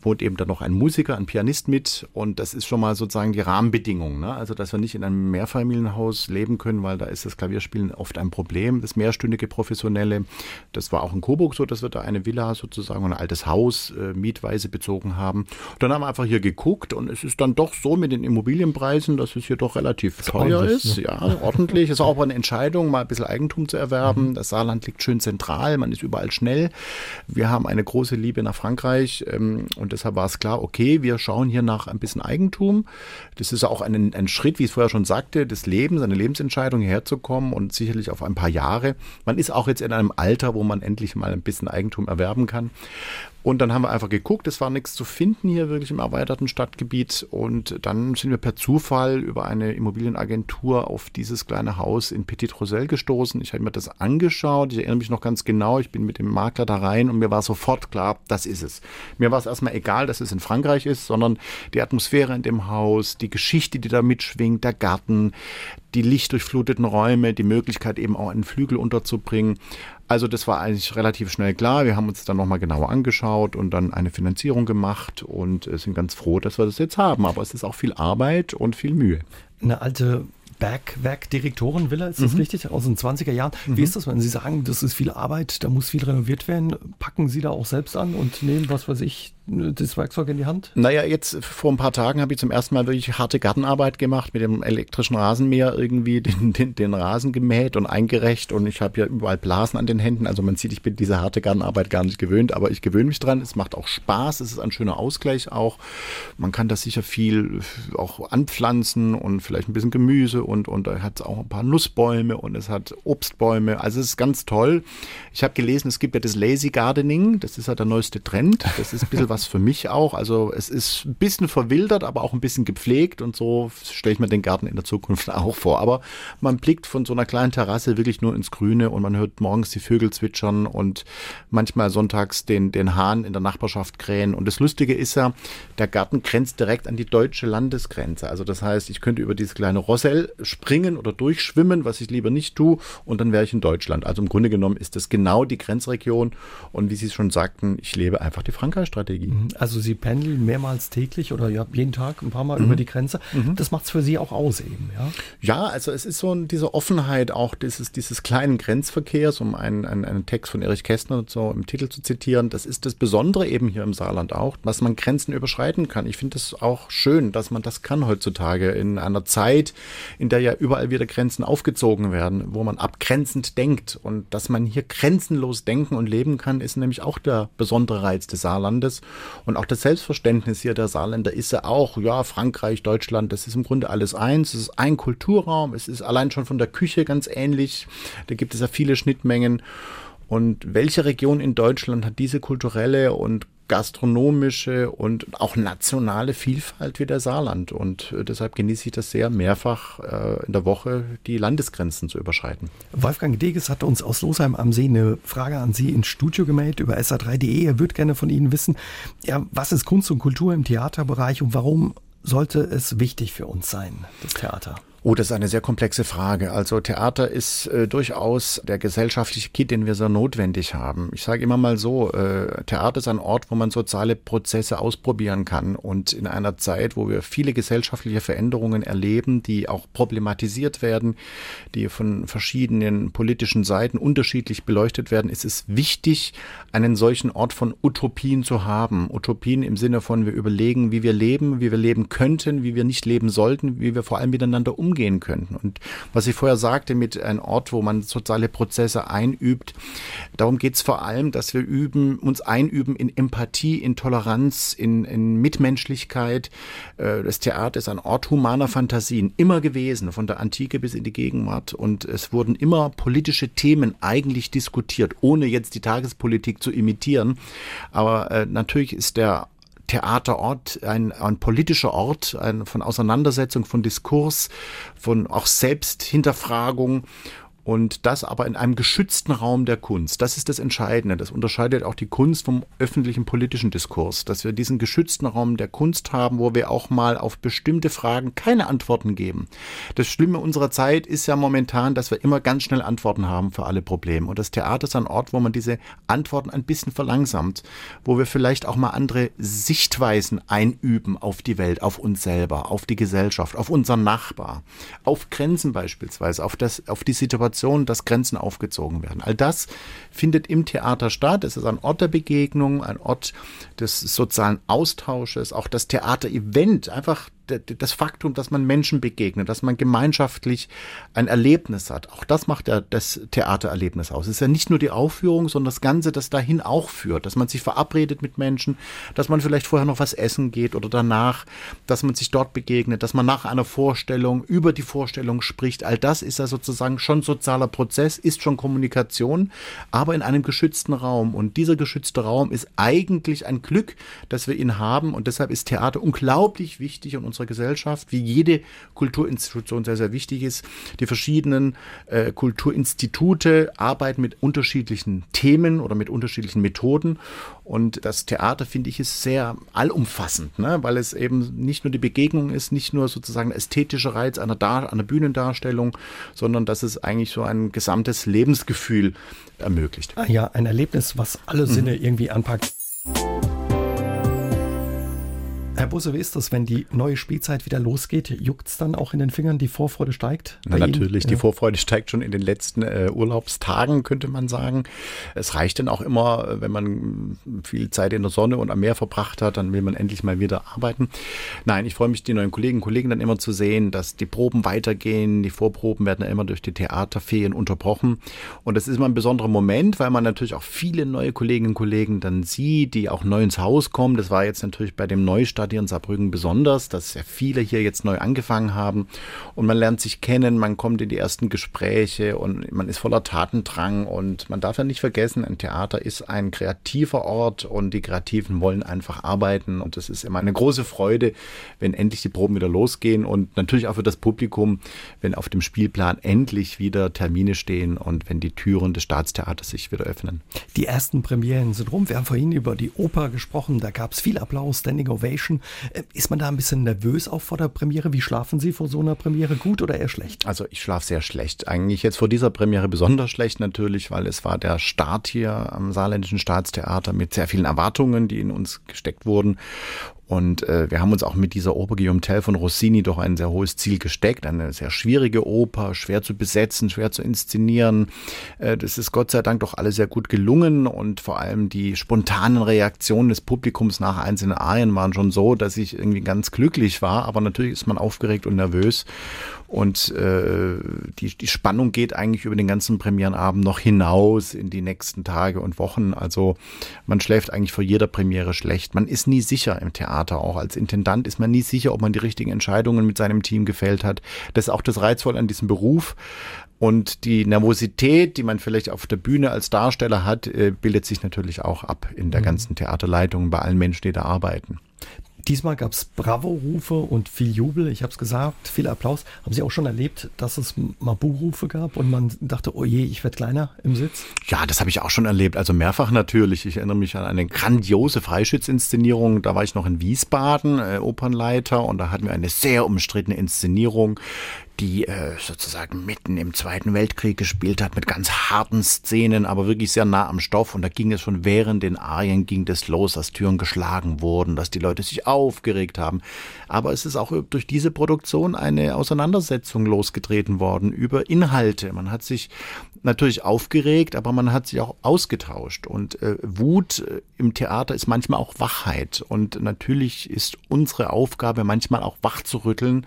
wohnt eben dann noch ein Musiker, ein Pianist mit und das ist schon mal sozusagen die Rahmenbedingung. Ne? Also, dass wir nicht in einem Mehrfamilienhaus leben können, weil da ist das Klavierspielen oft ein Problem, das mehrstündige Professionelle. Das war auch in Coburg so, dass wir da eine Villa sozusagen, ein altes Haus äh, mietweise bezogen haben. Dann haben wir einfach hier geguckt und es ist dann doch so mit den Immobilienpreisen, dass es hier doch relativ das teuer ist. Ne? Ja, ordentlich. Es ist auch eine Entscheidung, mal ein bisschen Eigentum zu erwerben. Mhm. Das Saarland liegt schön zentral, man ist überall schnell. Wir haben eine große Liebe nach Frankreich ähm, und deshalb war es klar, okay, wir schauen hier nach ein bisschen Eigentum. Das ist auch ein, ein Schritt, wie ich es vorher schon sagte, des Lebens, eine Lebensentscheidung hierher zu kommen und sicherlich auf ein paar Jahre. Man ist auch jetzt in einem Alter, wo man endlich mal ein bisschen Eigentum erwerben kann. Und dann haben wir einfach geguckt, es war nichts zu finden hier wirklich im erweiterten Stadtgebiet. Und dann sind wir per Zufall über eine Immobilienagentur auf dieses kleine Haus in Petit Rosel gestoßen. Ich habe mir das angeschaut. Ich erinnere mich noch ganz genau. Ich bin mit dem Makler da rein und mir war sofort klar, das ist es. Mir war es erstmal egal, dass es in Frankreich ist, sondern die Atmosphäre in dem Haus, die Geschichte, die da mitschwingt, der Garten, die lichtdurchfluteten Räume, die Möglichkeit eben auch einen Flügel unterzubringen. Also das war eigentlich relativ schnell klar. Wir haben uns dann nochmal genauer angeschaut und dann eine Finanzierung gemacht und sind ganz froh, dass wir das jetzt haben. Aber es ist auch viel Arbeit und viel Mühe. Eine alte Bergwerkdirektorenvilla, ist das mhm. richtig? Aus den 20er Jahren. Mhm. Wie ist das, wenn Sie sagen, das ist viel Arbeit, da muss viel renoviert werden? Packen Sie da auch selbst an und nehmen, was weiß ich, das Werkzeug in die Hand? Naja, jetzt vor ein paar Tagen habe ich zum ersten Mal wirklich harte Gartenarbeit gemacht, mit dem elektrischen Rasenmäher irgendwie den, den, den Rasen gemäht und eingerecht und ich habe ja überall Blasen an den Händen. Also man sieht, ich bin diese harte Gartenarbeit gar nicht gewöhnt, aber ich gewöhne mich dran. Es macht auch Spaß, es ist ein schöner Ausgleich auch. Man kann da sicher viel auch anpflanzen und vielleicht ein bisschen Gemüse und, und da hat es auch ein paar Nussbäume und es hat Obstbäume. Also es ist ganz toll. Ich habe gelesen, es gibt ja das Lazy Gardening, das ist ja der neueste Trend. Das ist ein bisschen was für mich auch. Also es ist ein bisschen verwildert, aber auch ein bisschen gepflegt und so stelle ich mir den Garten in der Zukunft auch vor. Aber man blickt von so einer kleinen Terrasse wirklich nur ins Grüne und man hört morgens die Vögel zwitschern und manchmal sonntags den, den Hahn in der Nachbarschaft krähen. Und das Lustige ist ja, der Garten grenzt direkt an die deutsche Landesgrenze. Also das heißt, ich könnte über dieses kleine Rossell springen oder durchschwimmen, was ich lieber nicht tue, und dann wäre ich in Deutschland. Also im Grunde genommen ist das genau die Grenzregion. Und wie Sie es schon sagten, ich lebe einfach die Frankreich-Strategie. Mhm. Also Sie pendeln mehrmals täglich oder ja, jeden Tag ein paar Mal mhm. über die Grenze. Mhm. Das macht es für Sie auch aus eben, ja? Ja, also es ist so diese Offenheit auch dieses, dieses kleinen Grenzverkehrs, um einen, einen, einen Text von Erich Kästner so im Titel zu zitieren. Das ist das Besondere eben hier im Saarland auch, dass man Grenzen überschreiten kann. Ich finde es auch schön, dass man das kann heutzutage in einer Zeit, in der ja überall wieder Grenzen aufgezogen werden, wo man abgrenzend denkt und dass man hier grenzenlos denken und leben kann, ist nämlich auch der besondere Reiz des Saarlandes. Und auch das Selbstverständnis hier der Saarländer ist ja auch, ja, Frankreich, Deutschland, das ist im Grunde alles eins. Es ist ein Kulturraum. Es ist allein schon von der Küche ganz ähnlich. Da gibt es ja viele Schnittmengen. Und welche Region in Deutschland hat diese kulturelle und gastronomische und auch nationale Vielfalt wie der Saarland. Und äh, deshalb genieße ich das sehr, mehrfach äh, in der Woche die Landesgrenzen zu überschreiten. Wolfgang Deges hat uns aus Losheim am See eine Frage an Sie ins Studio gemeldet über sa3.de. Er würde gerne von Ihnen wissen, ja, was ist Kunst und Kultur im Theaterbereich und warum sollte es wichtig für uns sein, das Theater? Oh, das ist eine sehr komplexe Frage. Also Theater ist äh, durchaus der gesellschaftliche Kit, den wir so notwendig haben. Ich sage immer mal so, äh, Theater ist ein Ort, wo man soziale Prozesse ausprobieren kann. Und in einer Zeit, wo wir viele gesellschaftliche Veränderungen erleben, die auch problematisiert werden, die von verschiedenen politischen Seiten unterschiedlich beleuchtet werden, ist es wichtig, einen solchen Ort von Utopien zu haben. Utopien im Sinne von, wir überlegen, wie wir leben, wie wir leben könnten, wie wir nicht leben sollten, wie wir vor allem miteinander umgehen umgehen könnten. Und was ich vorher sagte, mit einem Ort, wo man soziale Prozesse einübt, darum geht es vor allem, dass wir üben, uns einüben in Empathie, in Toleranz, in, in Mitmenschlichkeit. Äh, das Theater ist ein Ort humaner Fantasien, immer gewesen, von der Antike bis in die Gegenwart. Und es wurden immer politische Themen eigentlich diskutiert, ohne jetzt die Tagespolitik zu imitieren. Aber äh, natürlich ist der Theaterort, ein, ein politischer Ort ein, von Auseinandersetzung, von Diskurs, von auch Selbsthinterfragung und das aber in einem geschützten Raum der Kunst. Das ist das Entscheidende. Das unterscheidet auch die Kunst vom öffentlichen politischen Diskurs, dass wir diesen geschützten Raum der Kunst haben, wo wir auch mal auf bestimmte Fragen keine Antworten geben. Das Schlimme unserer Zeit ist ja momentan, dass wir immer ganz schnell Antworten haben für alle Probleme. Und das Theater ist ein Ort, wo man diese Antworten ein bisschen verlangsamt, wo wir vielleicht auch mal andere Sichtweisen einüben auf die Welt, auf uns selber, auf die Gesellschaft, auf unseren Nachbar, auf Grenzen beispielsweise, auf das, auf die Situation Situation, dass Grenzen aufgezogen werden. All das findet im Theater statt. Es ist ein Ort der Begegnung, ein Ort des sozialen Austausches, auch das Theater-Event, einfach das Faktum, dass man Menschen begegnet, dass man gemeinschaftlich ein Erlebnis hat. Auch das macht ja das Theatererlebnis aus. Es ist ja nicht nur die Aufführung, sondern das Ganze, das dahin auch führt, dass man sich verabredet mit Menschen, dass man vielleicht vorher noch was essen geht oder danach, dass man sich dort begegnet, dass man nach einer Vorstellung über die Vorstellung spricht. All das ist ja sozusagen schon sozialer Prozess, ist schon Kommunikation, aber in einem geschützten Raum. Und dieser geschützte Raum ist eigentlich ein Glück, dass wir ihn haben. Und deshalb ist Theater unglaublich wichtig und unserer Gesellschaft, wie jede Kulturinstitution sehr, sehr wichtig ist. Die verschiedenen äh, Kulturinstitute arbeiten mit unterschiedlichen Themen oder mit unterschiedlichen Methoden. Und das Theater, finde ich, ist sehr allumfassend, ne? weil es eben nicht nur die Begegnung ist, nicht nur sozusagen der ästhetische Reiz einer, Dar einer Bühnendarstellung, sondern dass es eigentlich so ein gesamtes Lebensgefühl ermöglicht. Ah ja, ein Erlebnis, was alle Sinne mhm. irgendwie anpackt. Herr Busse, wie ist das, wenn die neue Spielzeit wieder losgeht? Juckt es dann auch in den Fingern, die Vorfreude steigt? Na, natürlich, Ihnen? die ja. Vorfreude steigt schon in den letzten äh, Urlaubstagen, könnte man sagen. Es reicht dann auch immer, wenn man viel Zeit in der Sonne und am Meer verbracht hat, dann will man endlich mal wieder arbeiten. Nein, ich freue mich, die neuen Kolleginnen und Kollegen dann immer zu sehen, dass die Proben weitergehen. Die Vorproben werden ja immer durch die Theaterferien unterbrochen. Und das ist immer ein besonderer Moment, weil man natürlich auch viele neue Kolleginnen und Kollegen dann sieht, die auch neu ins Haus kommen. Das war jetzt natürlich bei dem Neustart hier in Saarbrücken besonders, dass sehr viele hier jetzt neu angefangen haben. Und man lernt sich kennen, man kommt in die ersten Gespräche und man ist voller Tatendrang. Und man darf ja nicht vergessen, ein Theater ist ein kreativer Ort und die Kreativen wollen einfach arbeiten. Und das ist immer eine große Freude, wenn endlich die Proben wieder losgehen und natürlich auch für das Publikum, wenn auf dem Spielplan endlich wieder Termine stehen und wenn die Türen des Staatstheaters sich wieder öffnen. Die ersten Premieren sind rum. Wir haben vorhin über die Oper gesprochen. Da gab es viel Applaus, Standing Ovation. Äh, ist man da ein bisschen nervös auch vor der Premiere? Wie schlafen Sie vor so einer Premiere? Gut oder eher schlecht? Also ich schlafe sehr schlecht. Eigentlich jetzt vor dieser Premiere besonders schlecht natürlich, weil es war der Start hier am Saarländischen Staatstheater mit sehr vielen Erwartungen, die in uns gesteckt wurden. Und äh, wir haben uns auch mit dieser Oper Guillaume Tell von Rossini doch ein sehr hohes Ziel gesteckt. Eine sehr schwierige Oper, schwer zu besetzen, schwer zu inszenieren. Äh, das ist Gott sei Dank doch alle sehr gut gelungen und vor allem die spontanen Reaktionen des Publikums nach einzelnen Arien waren schon so, dass ich irgendwie ganz glücklich war. Aber natürlich ist man aufgeregt und nervös. Und äh, die, die Spannung geht eigentlich über den ganzen Premierenabend noch hinaus in die nächsten Tage und Wochen. Also man schläft eigentlich vor jeder Premiere schlecht. Man ist nie sicher im Theater. Auch als Intendant ist man nie sicher, ob man die richtigen Entscheidungen mit seinem Team gefällt hat. Das ist auch das Reizvolle an diesem Beruf. Und die Nervosität, die man vielleicht auf der Bühne als Darsteller hat, äh, bildet sich natürlich auch ab in der mhm. ganzen Theaterleitung bei allen Menschen, die da arbeiten. Diesmal gab es Bravo-Rufe und viel Jubel. Ich habe es gesagt, viel Applaus. Haben Sie auch schon erlebt, dass es Mabu-Rufe gab und man dachte, oh je, ich werde kleiner im Sitz? Ja, das habe ich auch schon erlebt. Also mehrfach natürlich. Ich erinnere mich an eine grandiose Freischützinszenierung. Da war ich noch in Wiesbaden, äh, Opernleiter, und da hatten wir eine sehr umstrittene Inszenierung die äh, sozusagen mitten im Zweiten Weltkrieg gespielt hat, mit ganz harten Szenen, aber wirklich sehr nah am Stoff. Und da ging es schon während den Arien ging das los, dass Türen geschlagen wurden, dass die Leute sich aufgeregt haben. Aber es ist auch durch diese Produktion eine Auseinandersetzung losgetreten worden über Inhalte. Man hat sich natürlich aufgeregt, aber man hat sich auch ausgetauscht. Und äh, Wut äh, im Theater ist manchmal auch Wachheit. Und natürlich ist unsere Aufgabe manchmal auch wach zu rütteln.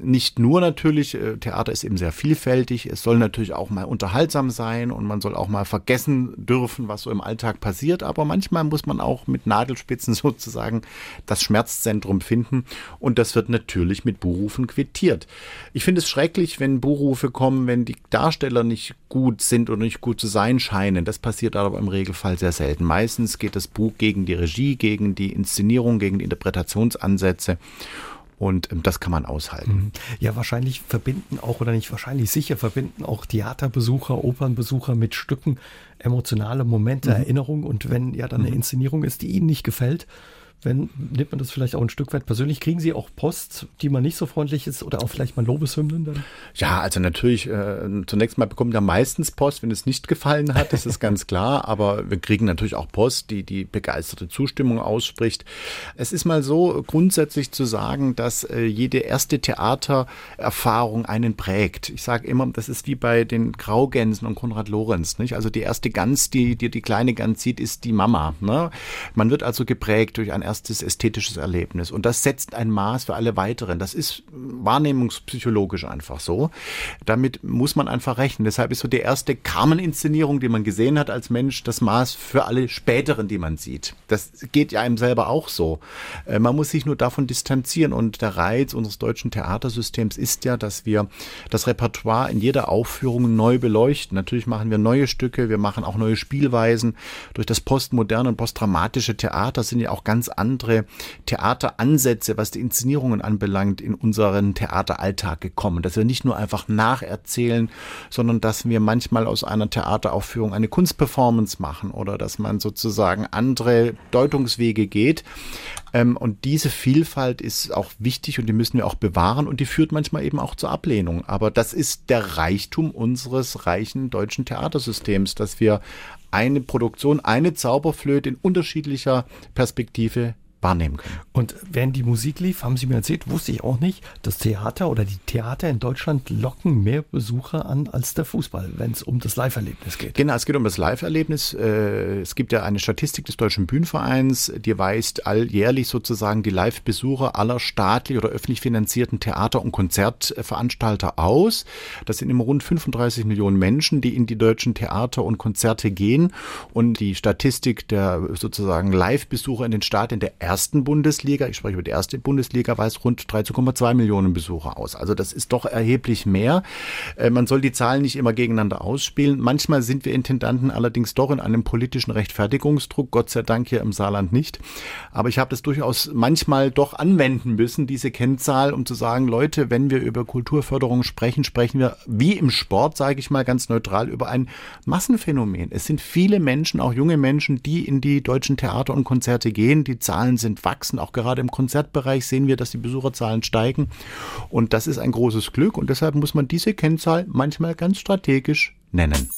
Nicht nur natürlich, äh, Theater ist eben sehr vielfältig. Es soll natürlich auch mal unterhaltsam sein und man soll auch mal vergessen dürfen, was so im Alltag passiert. Aber manchmal muss man auch mit Nadelspitzen sozusagen das Schmerzzentrum finden. Und das wird natürlich mit Buhrufen quittiert. Ich finde es schrecklich, wenn Buhrufe kommen, wenn die Darsteller nicht gut sind oder nicht gut zu sein scheinen. Das passiert aber im Regelfall sehr selten. Meistens geht das Buch gegen die Regie, gegen die Inszenierung, gegen die Interpretationsansätze. Und ähm, das kann man aushalten. Mhm. Ja, wahrscheinlich verbinden auch, oder nicht wahrscheinlich sicher, verbinden auch Theaterbesucher, Opernbesucher mit Stücken emotionale Momente, mhm. Erinnerungen. Und wenn ja dann eine mhm. Inszenierung ist, die ihnen nicht gefällt, wenn, nimmt man das vielleicht auch ein Stück weit persönlich? Kriegen Sie auch Post, die man nicht so freundlich ist oder auch vielleicht mal Lobeshymnen dann? Ja, also natürlich, äh, zunächst mal bekommen wir meistens Post, wenn es nicht gefallen hat, das ist ganz klar, aber wir kriegen natürlich auch Post, die die begeisterte Zustimmung ausspricht. Es ist mal so grundsätzlich zu sagen, dass äh, jede erste Theatererfahrung einen prägt. Ich sage immer, das ist wie bei den Graugänsen und Konrad Lorenz, nicht? Also die erste Gans, die, die die kleine Gans sieht, ist die Mama. Ne? Man wird also geprägt durch ein erstes ästhetisches Erlebnis. Und das setzt ein Maß für alle weiteren. Das ist wahrnehmungspsychologisch einfach so. Damit muss man einfach rechnen. Deshalb ist so die erste Carmen-Inszenierung, die man gesehen hat als Mensch, das Maß für alle späteren, die man sieht. Das geht ja einem selber auch so. Äh, man muss sich nur davon distanzieren. Und der Reiz unseres deutschen Theatersystems ist ja, dass wir das Repertoire in jeder Aufführung neu beleuchten. Natürlich machen wir neue Stücke, wir machen auch neue Spielweisen. Durch das postmoderne und postdramatische Theater sind ja auch ganz andere Theateransätze, was die Inszenierungen anbelangt, in unseren Theateralltag gekommen. Dass wir nicht nur einfach nacherzählen, sondern dass wir manchmal aus einer Theateraufführung eine Kunstperformance machen oder dass man sozusagen andere Deutungswege geht. Ähm, und diese Vielfalt ist auch wichtig und die müssen wir auch bewahren und die führt manchmal eben auch zur Ablehnung. Aber das ist der Reichtum unseres reichen deutschen Theatersystems, dass wir eine Produktion, eine Zauberflöte in unterschiedlicher Perspektive wahrnehmen können. Und während die Musik lief, haben Sie mir erzählt, wusste ich auch nicht, das Theater oder die Theater in Deutschland locken mehr Besucher an als der Fußball, wenn es um das Live-Erlebnis geht. Genau, es geht um das Live-Erlebnis. Äh, es gibt ja eine Statistik des Deutschen Bühnenvereins, die weist alljährlich sozusagen die Live-Besucher aller staatlich oder öffentlich finanzierten Theater- und Konzertveranstalter aus. Das sind immer rund 35 Millionen Menschen, die in die deutschen Theater und Konzerte gehen. Und die Statistik der sozusagen Live-Besucher in den Stadien der ersten Bundesliga, ich spreche über die erste Bundesliga, weist rund 13,2 Millionen Besucher aus. Also das ist doch erheblich mehr. Äh, man soll die Zahlen nicht immer gegeneinander ausspielen. Manchmal sind wir Intendanten allerdings doch in einem politischen Rechtfertigungsdruck, Gott sei Dank hier im Saarland nicht. Aber ich habe das durchaus manchmal doch anwenden müssen, diese Kennzahl, um zu sagen, Leute, wenn wir über Kulturförderung sprechen, sprechen wir wie im Sport, sage ich mal ganz neutral, über ein Massenphänomen. Es sind viele Menschen, auch junge Menschen, die in die deutschen Theater und Konzerte gehen. Die Zahlen sind wachsen. Auch gerade im Konzertbereich sehen wir, dass die Besucherzahlen steigen. Und das ist ein großes Glück. Und deshalb muss man diese Kennzahl manchmal ganz strategisch nennen.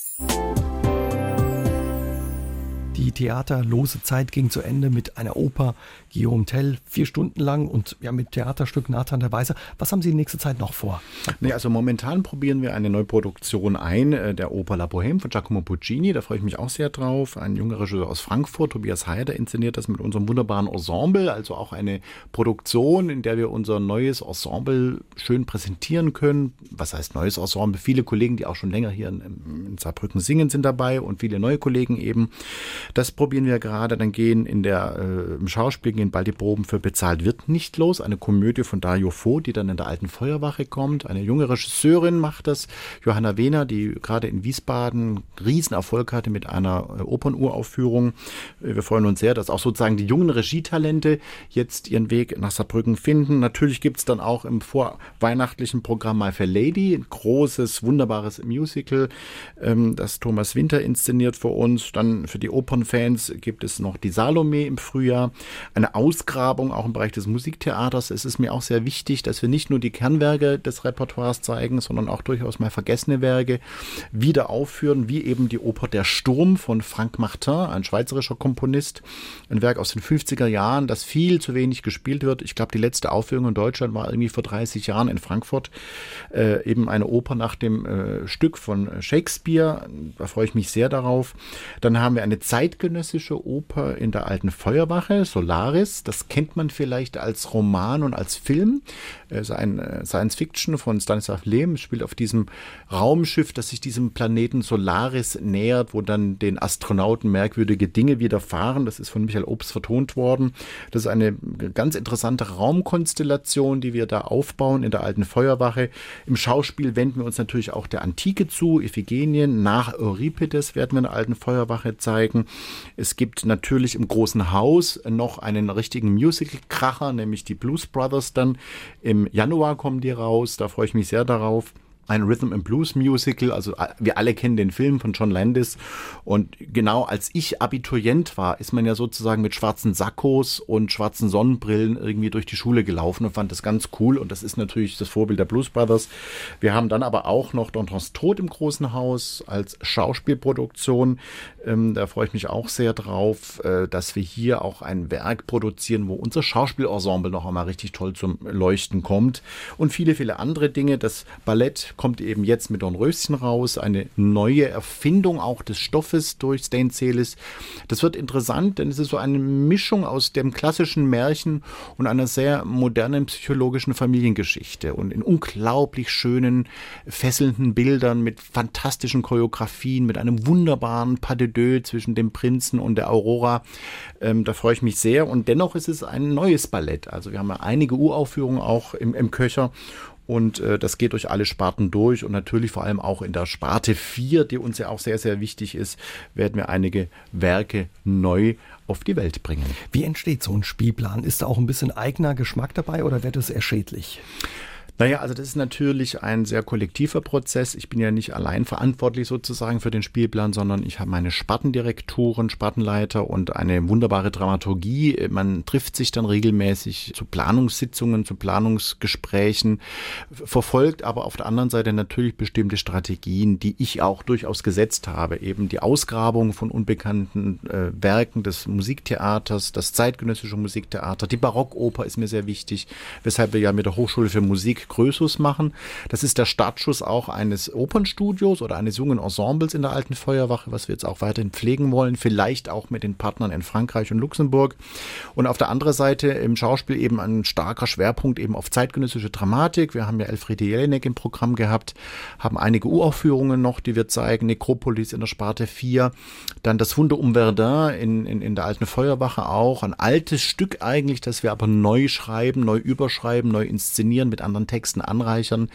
Die theaterlose Zeit ging zu Ende mit einer Oper Guillaume Tell, vier Stunden lang und ja mit Theaterstück Nathan der Weise. Was haben Sie in nächster Zeit noch vor? Nee, also momentan probieren wir eine Neuproduktion ein, äh, der Oper La Bohème von Giacomo Puccini. Da freue ich mich auch sehr drauf. Ein junger Regisseur aus Frankfurt, Tobias Heider, inszeniert das mit unserem wunderbaren Ensemble. Also auch eine Produktion, in der wir unser neues Ensemble schön präsentieren können. Was heißt neues Ensemble? Viele Kollegen, die auch schon länger hier in, in Saarbrücken singen, sind dabei und viele neue Kollegen eben. Das probieren wir gerade. Dann gehen in der, äh, im Schauspiel gehen bald die Proben für Bezahlt wird nicht los. Eine Komödie von Dario Fo, die dann in der alten Feuerwache kommt. Eine junge Regisseurin macht das. Johanna Wehner, die gerade in Wiesbaden Riesenerfolg hatte mit einer äh, Opernuraufführung. Äh, wir freuen uns sehr, dass auch sozusagen die jungen Regietalente jetzt ihren Weg nach Saarbrücken finden. Natürlich gibt es dann auch im vorweihnachtlichen Programm My Fair Lady, ein großes, wunderbares Musical, ähm, das Thomas Winter inszeniert für uns. Dann für die Opernfans gibt es noch die Salome im Frühjahr. Eine Ausgrabung auch im Bereich des Musiktheaters. Es ist mir auch sehr wichtig, dass wir nicht nur die Kernwerke des Repertoires zeigen, sondern auch durchaus mal vergessene Werke wieder aufführen, wie eben die Oper Der Sturm von Frank Martin, ein schweizerischer Komponist. Ein Werk aus den 50er Jahren, das viel zu wenig gespielt wird. Ich glaube, die letzte Aufführung in Deutschland war irgendwie vor 30 Jahren in Frankfurt. Äh, eben eine Oper nach dem äh, Stück von Shakespeare. Da freue ich mich sehr darauf. Dann haben wir eine zeitgenössische Oper in der alten Feuerwache, Solaris. Das kennt man vielleicht als Roman und als Film. Ist ein äh, Science-Fiction von Stanislav Lem, spielt auf diesem Raumschiff, das sich diesem Planeten Solaris nähert, wo dann den Astronauten merkwürdige Dinge widerfahren. Das ist von Michael Obst vertont worden. Das ist eine ganz interessante Raumkonstellation, die wir da aufbauen in der alten Feuerwache. Im Schauspiel wenden wir uns natürlich auch der Antike zu. Iphigenien nach Euripides werden wir in der alten Feuerwache zeigen. Es gibt natürlich im großen Haus noch einen richtigen Musical-Kracher, nämlich die Blues Brothers dann. Im Januar kommen die raus, da freue ich mich sehr darauf ein Rhythm and Blues Musical. Also wir alle kennen den Film von John Landis. Und genau als ich Abiturient war, ist man ja sozusagen mit schwarzen Sakkos und schwarzen Sonnenbrillen irgendwie durch die Schule gelaufen und fand das ganz cool. Und das ist natürlich das Vorbild der Blues Brothers. Wir haben dann aber auch noch Dontons Tod im Großen Haus als Schauspielproduktion. Ähm, da freue ich mich auch sehr drauf, äh, dass wir hier auch ein Werk produzieren, wo unser Schauspielensemble noch einmal richtig toll zum Leuchten kommt. Und viele, viele andere Dinge. Das Ballett kommt eben jetzt mit Dornröschen raus, eine neue Erfindung auch des Stoffes durch Stan Celis. Das wird interessant, denn es ist so eine Mischung aus dem klassischen Märchen und einer sehr modernen psychologischen Familiengeschichte und in unglaublich schönen, fesselnden Bildern mit fantastischen Choreografien, mit einem wunderbaren Pas de deux zwischen dem Prinzen und der Aurora. Ähm, da freue ich mich sehr und dennoch ist es ein neues Ballett. Also wir haben ja einige Uraufführungen auch im, im Köcher und äh, das geht durch alle Sparten durch und natürlich vor allem auch in der Sparte 4, die uns ja auch sehr, sehr wichtig ist, werden wir einige Werke neu auf die Welt bringen. Wie entsteht so ein Spielplan? Ist da auch ein bisschen eigener Geschmack dabei oder wird es eher schädlich? Naja, also das ist natürlich ein sehr kollektiver Prozess. Ich bin ja nicht allein verantwortlich sozusagen für den Spielplan, sondern ich habe meine Spartendirektoren, Spartenleiter und eine wunderbare Dramaturgie. Man trifft sich dann regelmäßig zu Planungssitzungen, zu Planungsgesprächen, verfolgt aber auf der anderen Seite natürlich bestimmte Strategien, die ich auch durchaus gesetzt habe. Eben die Ausgrabung von unbekannten äh, Werken des Musiktheaters, das zeitgenössische Musiktheater, die Barockoper ist mir sehr wichtig, weshalb wir ja mit der Hochschule für Musik Größus machen. Das ist der Startschuss auch eines Opernstudios oder eines jungen Ensembles in der alten Feuerwache, was wir jetzt auch weiterhin pflegen wollen, vielleicht auch mit den Partnern in Frankreich und Luxemburg. Und auf der anderen Seite im Schauspiel eben ein starker Schwerpunkt eben auf zeitgenössische Dramatik. Wir haben ja Elfriede Jelinek im Programm gehabt, haben einige Uraufführungen noch, die wir zeigen, Nekropolis in der Sparte 4, dann das Wunder um Verdun in, in, in der alten Feuerwache auch, ein altes Stück eigentlich, das wir aber neu schreiben, neu überschreiben, neu inszenieren, mit anderen Texten anreichern.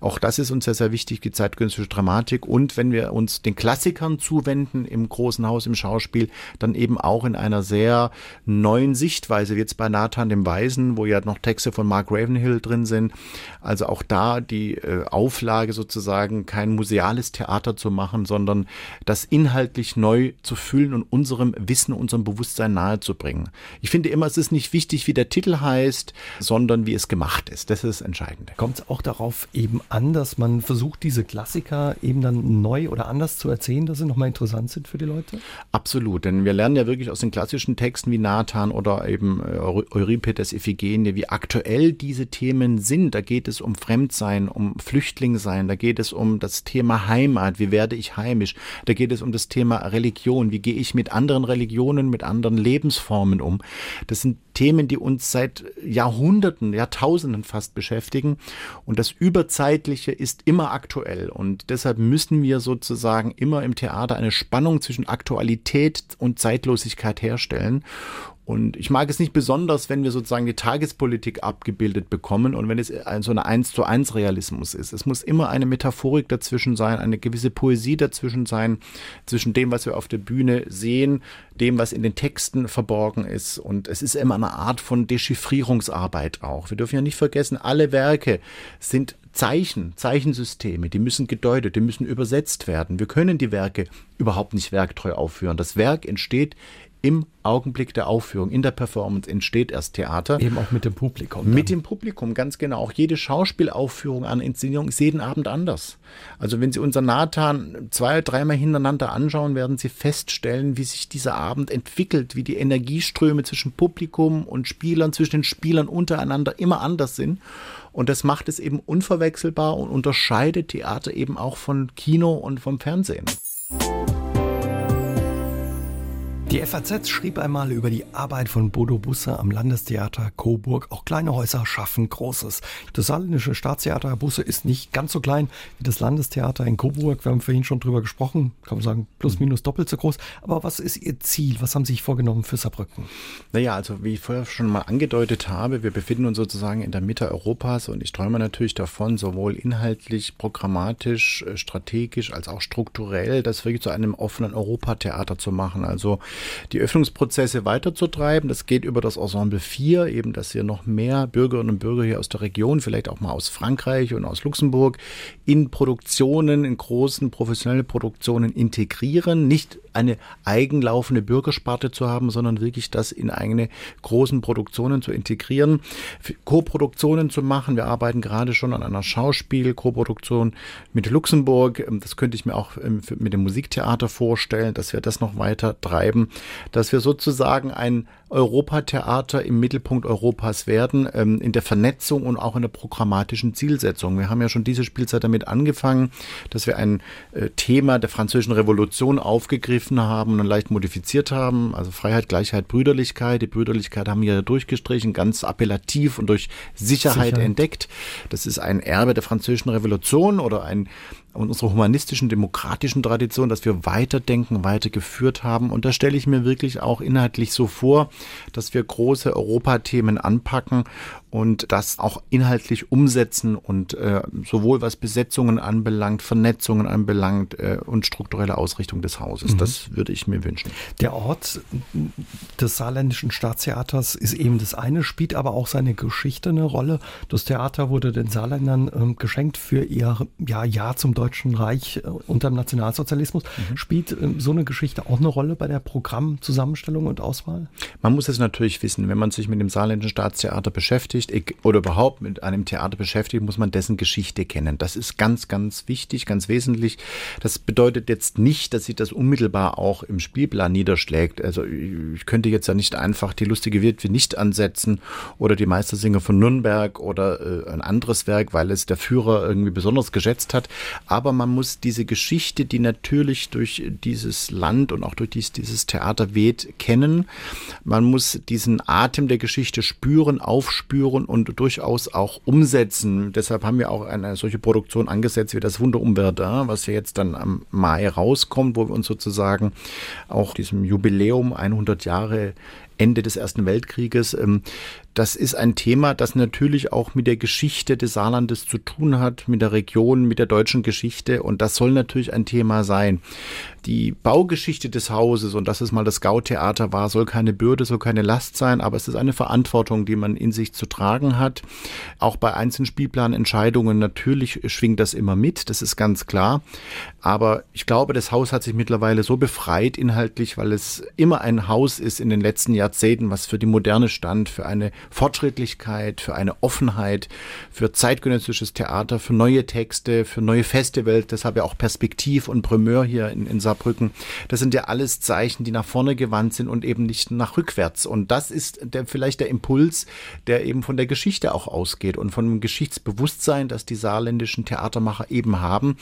Auch das ist uns sehr, sehr wichtig, die zeitgenössische Dramatik. Und wenn wir uns den Klassikern zuwenden im großen Haus, im Schauspiel, dann eben auch in einer sehr neuen Sichtweise, wie jetzt bei Nathan dem Weisen, wo ja noch Texte von Mark Ravenhill drin sind. Also auch da die äh, Auflage sozusagen kein museales Theater zu machen, sondern das inhaltlich neu zu füllen und unserem Wissen, unserem Bewusstsein nahezubringen. Ich finde immer, es ist nicht wichtig, wie der Titel heißt, sondern wie es gemacht ist. Das ist das Entscheidende. Kommt es auch darauf eben an, dass man versucht, diese Klassiker eben dann neu oder anders zu erzählen, dass sie nochmal interessant sind für die Leute? Absolut, denn wir lernen ja wirklich aus den klassischen Texten wie Nathan oder eben äh, Euripides Iphigenie, wie aktuell diese Themen sind. Da geht es um Fremdsein, um Flüchtlingsein, da geht es um das Thema Heimat, wie werde ich heimisch, da geht es um das Thema Religion, wie gehe ich mit anderen Religionen, mit anderen Lebensformen um. Das sind Themen, die uns seit Jahrhunderten, Jahrtausenden fast beschäftigen. Und das Überzeitliche ist immer aktuell. Und deshalb müssen wir sozusagen immer im Theater eine Spannung zwischen Aktualität und Zeitlosigkeit herstellen. Und ich mag es nicht besonders, wenn wir sozusagen die Tagespolitik abgebildet bekommen und wenn es so eine eins zu eins Realismus ist. Es muss immer eine Metaphorik dazwischen sein, eine gewisse Poesie dazwischen sein, zwischen dem, was wir auf der Bühne sehen, dem, was in den Texten verborgen ist. Und es ist immer eine Art von Dechiffrierungsarbeit auch. Wir dürfen ja nicht vergessen, alle Werke sind Zeichen, Zeichensysteme, die müssen gedeutet, die müssen übersetzt werden. Wir können die Werke überhaupt nicht werktreu aufführen. Das Werk entsteht im Augenblick der Aufführung, in der Performance entsteht erst Theater. Eben auch mit dem Publikum. Dann. Mit dem Publikum, ganz genau. Auch jede Schauspielaufführung an Inszenierung ist jeden Abend anders. Also wenn Sie unser Nathan zwei, dreimal hintereinander anschauen, werden Sie feststellen, wie sich dieser Abend entwickelt, wie die Energieströme zwischen Publikum und Spielern, zwischen den Spielern untereinander immer anders sind. Und das macht es eben unverwechselbar und unterscheidet Theater eben auch von Kino und vom Fernsehen. Die FAZ schrieb einmal über die Arbeit von Bodo Busse am Landestheater Coburg. Auch kleine Häuser schaffen Großes. Das saarländische Staatstheater Busse ist nicht ganz so klein wie das Landestheater in Coburg. Wir haben vorhin schon drüber gesprochen. Kann man sagen, plus minus doppelt so groß. Aber was ist Ihr Ziel? Was haben Sie sich vorgenommen für Saarbrücken? Naja, also wie ich vorher schon mal angedeutet habe, wir befinden uns sozusagen in der Mitte Europas und ich träume natürlich davon, sowohl inhaltlich, programmatisch, äh, strategisch als auch strukturell, das wirklich zu einem offenen Europatheater zu machen. Also die Öffnungsprozesse weiterzutreiben. Das geht über das Ensemble 4, eben, dass hier noch mehr Bürgerinnen und Bürger hier aus der Region, vielleicht auch mal aus Frankreich und aus Luxemburg, in Produktionen, in großen professionelle Produktionen integrieren. Nicht eine eigenlaufende Bürgersparte zu haben, sondern wirklich das in eigene großen Produktionen zu integrieren, Co-Produktionen zu machen. Wir arbeiten gerade schon an einer Schauspiel-Co-Produktion mit Luxemburg. Das könnte ich mir auch ähm, mit dem Musiktheater vorstellen, dass wir das noch weiter treiben dass wir sozusagen ein Europatheater im Mittelpunkt Europas werden, ähm, in der Vernetzung und auch in der programmatischen Zielsetzung. Wir haben ja schon diese Spielzeit damit angefangen, dass wir ein äh, Thema der französischen Revolution aufgegriffen haben und leicht modifiziert haben. Also Freiheit, Gleichheit, Brüderlichkeit. Die Brüderlichkeit haben wir durchgestrichen, ganz appellativ und durch Sicherheit, Sicherheit. entdeckt. Das ist ein Erbe der französischen Revolution oder ein und unserer humanistischen, demokratischen Tradition, dass wir weiterdenken, weitergeführt haben. Und da stelle ich mir wirklich auch inhaltlich so vor, dass wir große Europathemen anpacken und das auch inhaltlich umsetzen und äh, sowohl was Besetzungen anbelangt, Vernetzungen anbelangt äh, und strukturelle Ausrichtung des Hauses. Mhm. Das würde ich mir wünschen. Der Ort des saarländischen Staatstheaters ist eben das eine, spielt aber auch seine Geschichte eine Rolle. Das Theater wurde den Saarländern ähm, geschenkt für ihr ja, Jahr zum Deutschen Reich äh, unter dem Nationalsozialismus. Mhm. Spielt ähm, so eine Geschichte auch eine Rolle bei der Programmzusammenstellung und Auswahl? Man muss es natürlich wissen, wenn man sich mit dem saarländischen Staatstheater beschäftigt oder überhaupt mit einem Theater beschäftigt, muss man dessen Geschichte kennen. Das ist ganz, ganz wichtig, ganz wesentlich. Das bedeutet jetzt nicht, dass sich das unmittelbar auch im Spielplan niederschlägt. Also ich könnte jetzt ja nicht einfach die lustige Witwe nicht ansetzen oder die Meistersinger von Nürnberg oder äh, ein anderes Werk, weil es der Führer irgendwie besonders geschätzt hat. Aber man muss diese Geschichte, die natürlich durch dieses Land und auch durch dies, dieses Theater weht, kennen. Man muss diesen Atem der Geschichte spüren, aufspüren und durchaus auch umsetzen. Deshalb haben wir auch eine solche Produktion angesetzt wie das Wunder um Verdun, was ja jetzt dann am Mai rauskommt, wo wir uns sozusagen auch diesem Jubiläum 100 Jahre Ende des Ersten Weltkrieges ähm, das ist ein Thema, das natürlich auch mit der Geschichte des Saarlandes zu tun hat, mit der Region, mit der deutschen Geschichte. Und das soll natürlich ein Thema sein. Die Baugeschichte des Hauses, und das ist mal das Gautheater war, soll keine Bürde, soll keine Last sein, aber es ist eine Verantwortung, die man in sich zu tragen hat. Auch bei einzelnen Spielplanentscheidungen natürlich schwingt das immer mit, das ist ganz klar. Aber ich glaube, das Haus hat sich mittlerweile so befreit inhaltlich, weil es immer ein Haus ist in den letzten Jahrzehnten, was für die Moderne stand, für eine Fortschrittlichkeit, für eine Offenheit, für zeitgenössisches Theater, für neue Texte, für neue Festivals. Deshalb ja auch Perspektiv und Primeur hier in, in Saarbrücken. Das sind ja alles Zeichen, die nach vorne gewandt sind und eben nicht nach rückwärts. Und das ist der, vielleicht der Impuls, der eben von der Geschichte auch ausgeht und von dem Geschichtsbewusstsein, das die saarländischen Theatermacher eben haben,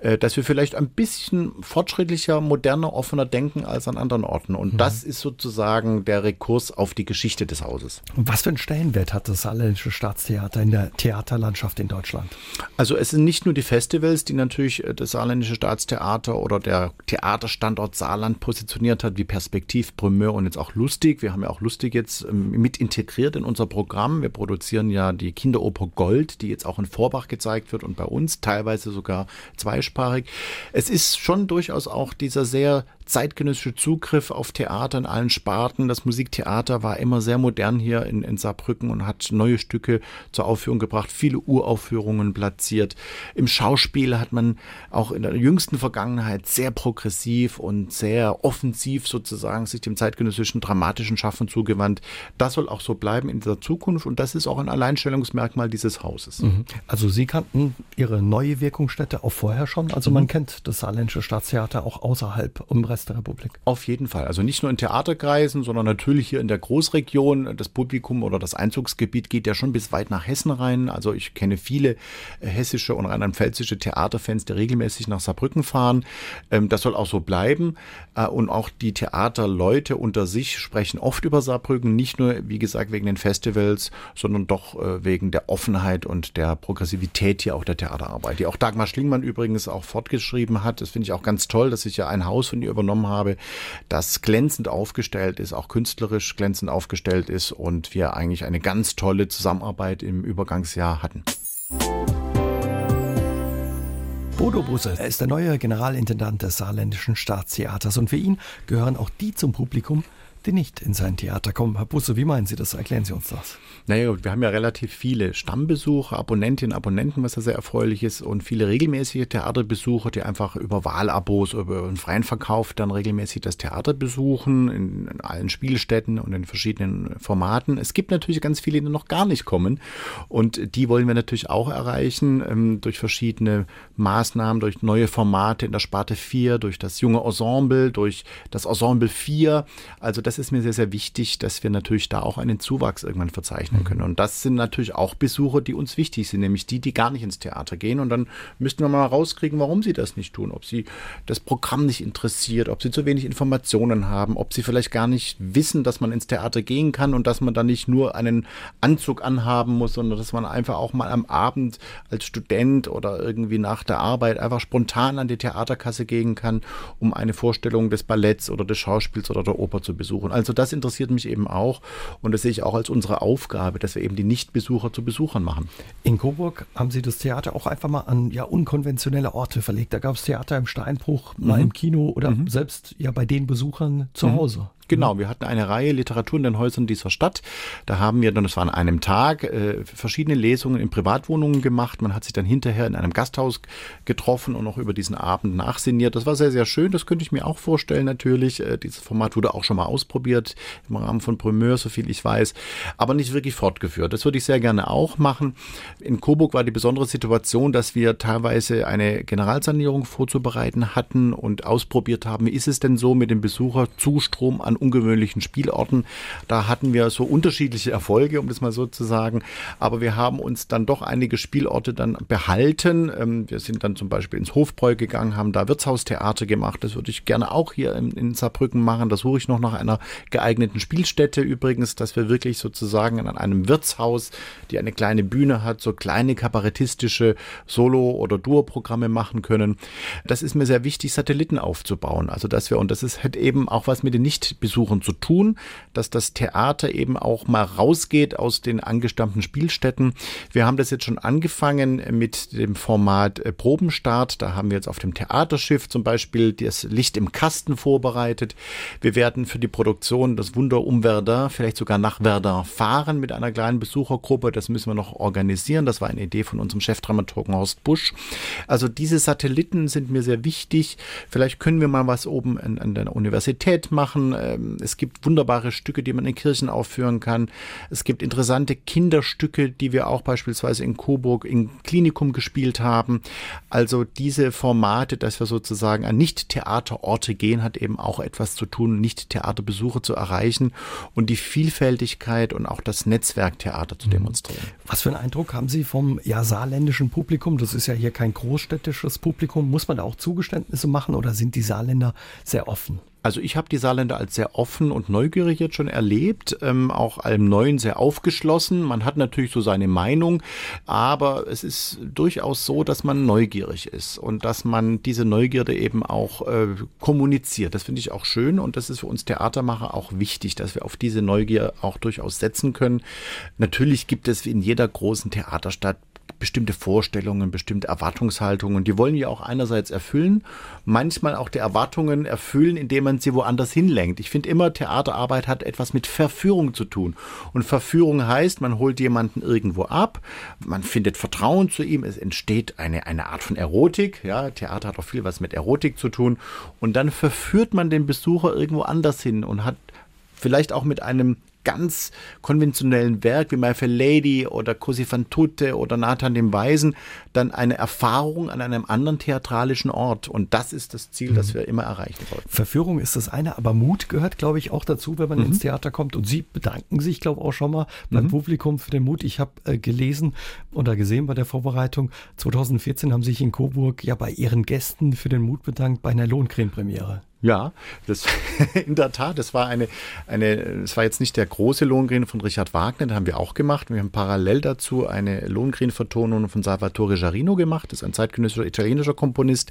äh, dass wir vielleicht ein bisschen fortschrittlicher, moderner, offener denken als an anderen Orten. Und mhm. das ist sozusagen der Rekurs auf die Geschichte des Hauses. Was für einen Stellenwert hat das Saarländische Staatstheater in der Theaterlandschaft in Deutschland? Also es sind nicht nur die Festivals, die natürlich äh, das Saarländische Staatstheater oder der Theaterstandort Saarland positioniert hat, wie Perspektiv, Primeur und jetzt auch Lustig. Wir haben ja auch Lustig jetzt ähm, mit integriert in unser Programm. Wir produzieren ja die Kinderoper Gold, die jetzt auch in Vorbach gezeigt wird und bei uns teilweise sogar zweisprachig. Es ist schon durchaus auch dieser sehr zeitgenössische Zugriff auf Theater in allen Sparten. Das Musiktheater war immer sehr modern hier in, in Saarbrücken und hat neue Stücke zur Aufführung gebracht, viele Uraufführungen platziert. Im Schauspiel hat man auch in der jüngsten Vergangenheit sehr progressiv und sehr offensiv sozusagen sich dem zeitgenössischen dramatischen Schaffen zugewandt. Das soll auch so bleiben in der Zukunft und das ist auch ein Alleinstellungsmerkmal dieses Hauses. Mhm. Also Sie kannten Ihre neue Wirkungsstätte auch vorher schon. Also man mhm. kennt das Saarländische Staatstheater auch außerhalb im Der Republik. Auf jeden Fall. Also nicht nur in Theaterkreisen, sondern natürlich hier in der Großregion. Das Publikum oder das Einzugsgebiet geht ja schon bis weit nach Hessen rein. Also ich kenne viele äh, hessische und rheinland-pfälzische Theaterfans, die regelmäßig nach Saarbrücken fahren. Ähm, das soll auch so bleiben. Äh, und auch die Theaterleute unter sich sprechen oft über Saarbrücken. Nicht nur, wie gesagt, wegen den Festivals, sondern doch äh, wegen der Offenheit und der Progressivität hier auch der Theaterarbeit. Die auch Dagmar Schlingmann übrigens auch fortgeschrieben hat. Das finde ich auch ganz toll, dass sich ja ein Haus von ihr übernommen übernommen habe, das glänzend aufgestellt ist, auch künstlerisch glänzend aufgestellt ist und wir eigentlich eine ganz tolle Zusammenarbeit im Übergangsjahr hatten. Bodo Busse, ist der neue Generalintendant des Saarländischen Staatstheaters und für ihn gehören auch die zum Publikum, die nicht in sein Theater kommen. Herr Busse, wie meinen Sie das? Erklären Sie uns das. Naja, wir haben ja relativ viele Stammbesucher, Abonnentinnen, Abonnenten, was ja sehr erfreulich ist, und viele regelmäßige Theaterbesucher, die einfach über Wahlabos, über einen freien Verkauf dann regelmäßig das Theater besuchen, in, in allen Spielstätten und in verschiedenen Formaten. Es gibt natürlich ganz viele, die noch gar nicht kommen. Und die wollen wir natürlich auch erreichen ähm, durch verschiedene Maßnahmen, durch neue Formate in der Sparte 4, durch das junge Ensemble, durch das Ensemble 4. Also das ist mir sehr, sehr wichtig, dass wir natürlich da auch einen Zuwachs irgendwann verzeichnen können. Und das sind natürlich auch Besucher, die uns wichtig sind, nämlich die, die gar nicht ins Theater gehen. Und dann müssten wir mal rauskriegen, warum sie das nicht tun. Ob sie das Programm nicht interessiert, ob sie zu wenig Informationen haben, ob sie vielleicht gar nicht wissen, dass man ins Theater gehen kann und dass man da nicht nur einen Anzug anhaben muss, sondern dass man einfach auch mal am Abend als Student oder irgendwie nach der Arbeit einfach spontan an die Theaterkasse gehen kann, um eine Vorstellung des Balletts oder des Schauspiels oder der Oper zu besuchen besuchen. Also das interessiert mich eben auch und das sehe ich auch als unsere Aufgabe, dass wir eben die Nichtbesucher zu Besuchern machen. In Coburg haben Sie das Theater auch einfach mal an ja unkonventionelle Orte verlegt. Da gab es Theater im Steinbruch, mal mhm. im Kino oder mhm. selbst ja bei den Besuchern zu mhm. Hause. Genau, wir hatten eine Reihe Literatur in den Häusern dieser Stadt. Da haben wir dann, das war an einem Tag, äh, verschiedene Lesungen in Privatwohnungen gemacht. Man hat sich dann hinterher in einem Gasthaus getroffen und noch über diesen Abend nachsinniert. Das war sehr, sehr schön. Das könnte ich mir auch vorstellen, natürlich. Äh, dieses Format wurde auch schon mal ausprobiert im Rahmen von Primeur, so viel ich weiß, aber nicht wirklich fortgeführt. Das würde ich sehr gerne auch machen. In Coburg war die besondere Situation, dass wir teilweise eine Generalsanierung vorzubereiten hatten und ausprobiert haben, ist es denn so mit dem Besucherzustrom an ungewöhnlichen Spielorten. Da hatten wir so unterschiedliche Erfolge, um das mal so zu sagen. Aber wir haben uns dann doch einige Spielorte dann behalten. Ähm, wir sind dann zum Beispiel ins Hofbräu gegangen, haben da Wirtshaustheater gemacht. Das würde ich gerne auch hier in, in Saarbrücken machen. Da suche ich noch nach einer geeigneten Spielstätte übrigens, dass wir wirklich sozusagen an einem Wirtshaus, die eine kleine Bühne hat, so kleine kabarettistische Solo- oder Duo-Programme machen können. Das ist mir sehr wichtig, Satelliten aufzubauen. Also dass wir, und das ist, hat eben auch was mit den nicht Besuchern zu tun, dass das Theater eben auch mal rausgeht aus den angestammten Spielstätten. Wir haben das jetzt schon angefangen mit dem Format äh, Probenstart. Da haben wir jetzt auf dem Theaterschiff zum Beispiel das Licht im Kasten vorbereitet. Wir werden für die Produktion das Wunder um Verdun, vielleicht sogar nach Verdun fahren mit einer kleinen Besuchergruppe. Das müssen wir noch organisieren. Das war eine Idee von unserem Chefdramaturgen Horst Busch. Also diese Satelliten sind mir sehr wichtig. Vielleicht können wir mal was oben an, an der Universität machen. Ähm, es gibt wunderbare Stücke, die man in Kirchen aufführen kann. Es gibt interessante Kinderstücke, die wir auch beispielsweise in Coburg im Klinikum gespielt haben. Also diese Formate, dass wir sozusagen an Nicht-Theaterorte gehen, hat eben auch etwas zu tun, Nicht-Theaterbesuche zu erreichen und die Vielfältigkeit und auch das Netzwerktheater zu mhm. demonstrieren. Was für einen Eindruck haben Sie vom ja, saarländischen Publikum? Das ist ja hier kein großstädtisches Publikum. Muss man da auch Zugeständnisse machen oder sind die Saarländer sehr offen? Also ich habe die Saarländer als sehr offen und neugierig jetzt schon erlebt, ähm, auch allem Neuen sehr aufgeschlossen. Man hat natürlich so seine Meinung, aber es ist durchaus so, dass man neugierig ist und dass man diese Neugierde eben auch äh, kommuniziert. Das finde ich auch schön und das ist für uns Theatermacher auch wichtig, dass wir auf diese Neugier auch durchaus setzen können. Natürlich gibt es in jeder großen Theaterstadt bestimmte Vorstellungen, bestimmte Erwartungshaltungen. Die wollen wir auch einerseits erfüllen, manchmal auch die Erwartungen erfüllen, indem man sie woanders hinlenkt. Ich finde immer, Theaterarbeit hat etwas mit Verführung zu tun. Und Verführung heißt, man holt jemanden irgendwo ab, man findet Vertrauen zu ihm, es entsteht eine, eine Art von Erotik. Ja, Theater hat auch viel was mit Erotik zu tun. Und dann verführt man den Besucher irgendwo anders hin und hat vielleicht auch mit einem ganz konventionellen Werk wie My Fair Lady oder Così fan tutte oder Nathan dem Weisen dann eine Erfahrung an einem anderen theatralischen Ort. Und das ist das Ziel, mhm. das wir immer erreichen wollen. Verführung ist das eine, aber Mut gehört, glaube ich, auch dazu, wenn man mhm. ins Theater kommt. Und Sie bedanken sich, glaube ich, auch schon mal beim mhm. Publikum für den Mut. Ich habe äh, gelesen oder gesehen bei der Vorbereitung, 2014 haben sich in Coburg ja bei Ihren Gästen für den Mut bedankt bei einer Lohnkrähenpremiere. Ja, das in der Tat, das war eine, eine, es war jetzt nicht der große Lohengrin von Richard Wagner, den haben wir auch gemacht. Wir haben parallel dazu eine Lohengrin-Vertonung von Salvatore Jarino gemacht. Das ist ein zeitgenössischer italienischer Komponist,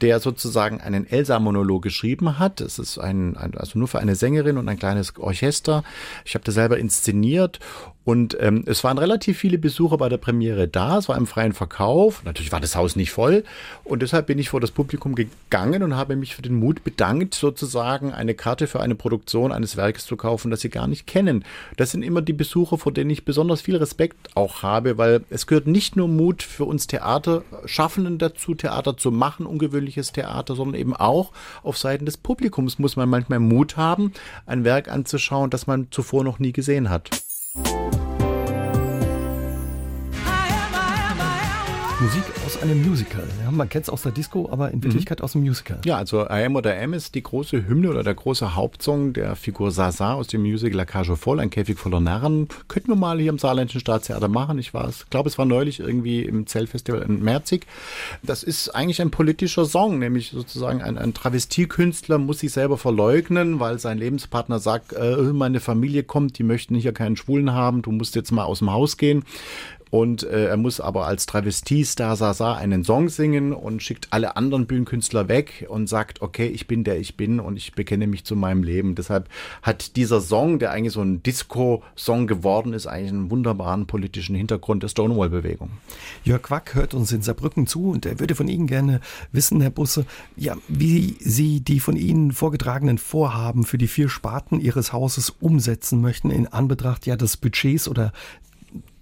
der sozusagen einen Elsa-Monolog geschrieben hat. Es ist ein, ein, also nur für eine Sängerin und ein kleines Orchester. Ich habe das selber inszeniert und ähm, es waren relativ viele Besucher bei der Premiere da. Es war im freien Verkauf. Natürlich war das Haus nicht voll. Und deshalb bin ich vor das Publikum gegangen und habe mich für den Mut bedankt, sozusagen eine Karte für eine Produktion eines Werkes zu kaufen, das sie gar nicht kennen. Das sind immer die Besucher, vor denen ich besonders viel Respekt auch habe, weil es gehört nicht nur Mut für uns Theaterschaffenden dazu, Theater zu machen, ungewöhnliches Theater, sondern eben auch auf Seiten des Publikums muss man manchmal Mut haben, ein Werk anzuschauen, das man zuvor noch nie gesehen hat. Musik aus einem Musical. Ja, man kennt es aus der Disco, aber in mhm. Wirklichkeit mhm. aus dem Musical. Ja, also I Am oder M ist die große Hymne oder der große Hauptsong der Figur Sasa aus dem Musical La Cage voll, ein Käfig voller Narren. Könnten wir mal hier im Saarländischen Staatstheater machen. Ich glaube, es war neulich irgendwie im Zellfestival in Merzig. Das ist eigentlich ein politischer Song, nämlich sozusagen ein, ein Travestiekünstler muss sich selber verleugnen, weil sein Lebenspartner sagt, äh, meine Familie kommt, die möchten hier keinen Schwulen haben, du musst jetzt mal aus dem Haus gehen. Und äh, er muss aber als Travestie-Star Sasa einen Song singen und schickt alle anderen Bühnenkünstler weg und sagt, okay, ich bin der ich bin und ich bekenne mich zu meinem Leben. Deshalb hat dieser Song, der eigentlich so ein Disco-Song geworden ist, eigentlich einen wunderbaren politischen Hintergrund der Stonewall-Bewegung. Jörg Quack hört uns in Saarbrücken zu und er würde von Ihnen gerne wissen, Herr Busse, ja, wie Sie die von Ihnen vorgetragenen Vorhaben für die vier Sparten Ihres Hauses umsetzen möchten in Anbetracht ja des Budgets oder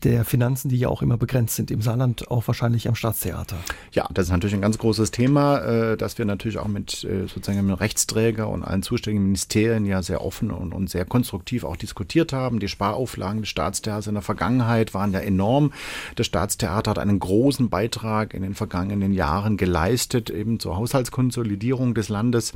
der Finanzen, die ja auch immer begrenzt sind, im Saarland auch wahrscheinlich am Staatstheater. Ja, das ist natürlich ein ganz großes Thema, äh, dass wir natürlich auch mit äh, sozusagen mit Rechtsträger und allen zuständigen Ministerien ja sehr offen und, und sehr konstruktiv auch diskutiert haben. Die Sparauflagen des Staatstheaters in der Vergangenheit waren ja enorm. Das Staatstheater hat einen großen Beitrag in den vergangenen Jahren geleistet, eben zur Haushaltskonsolidierung des Landes.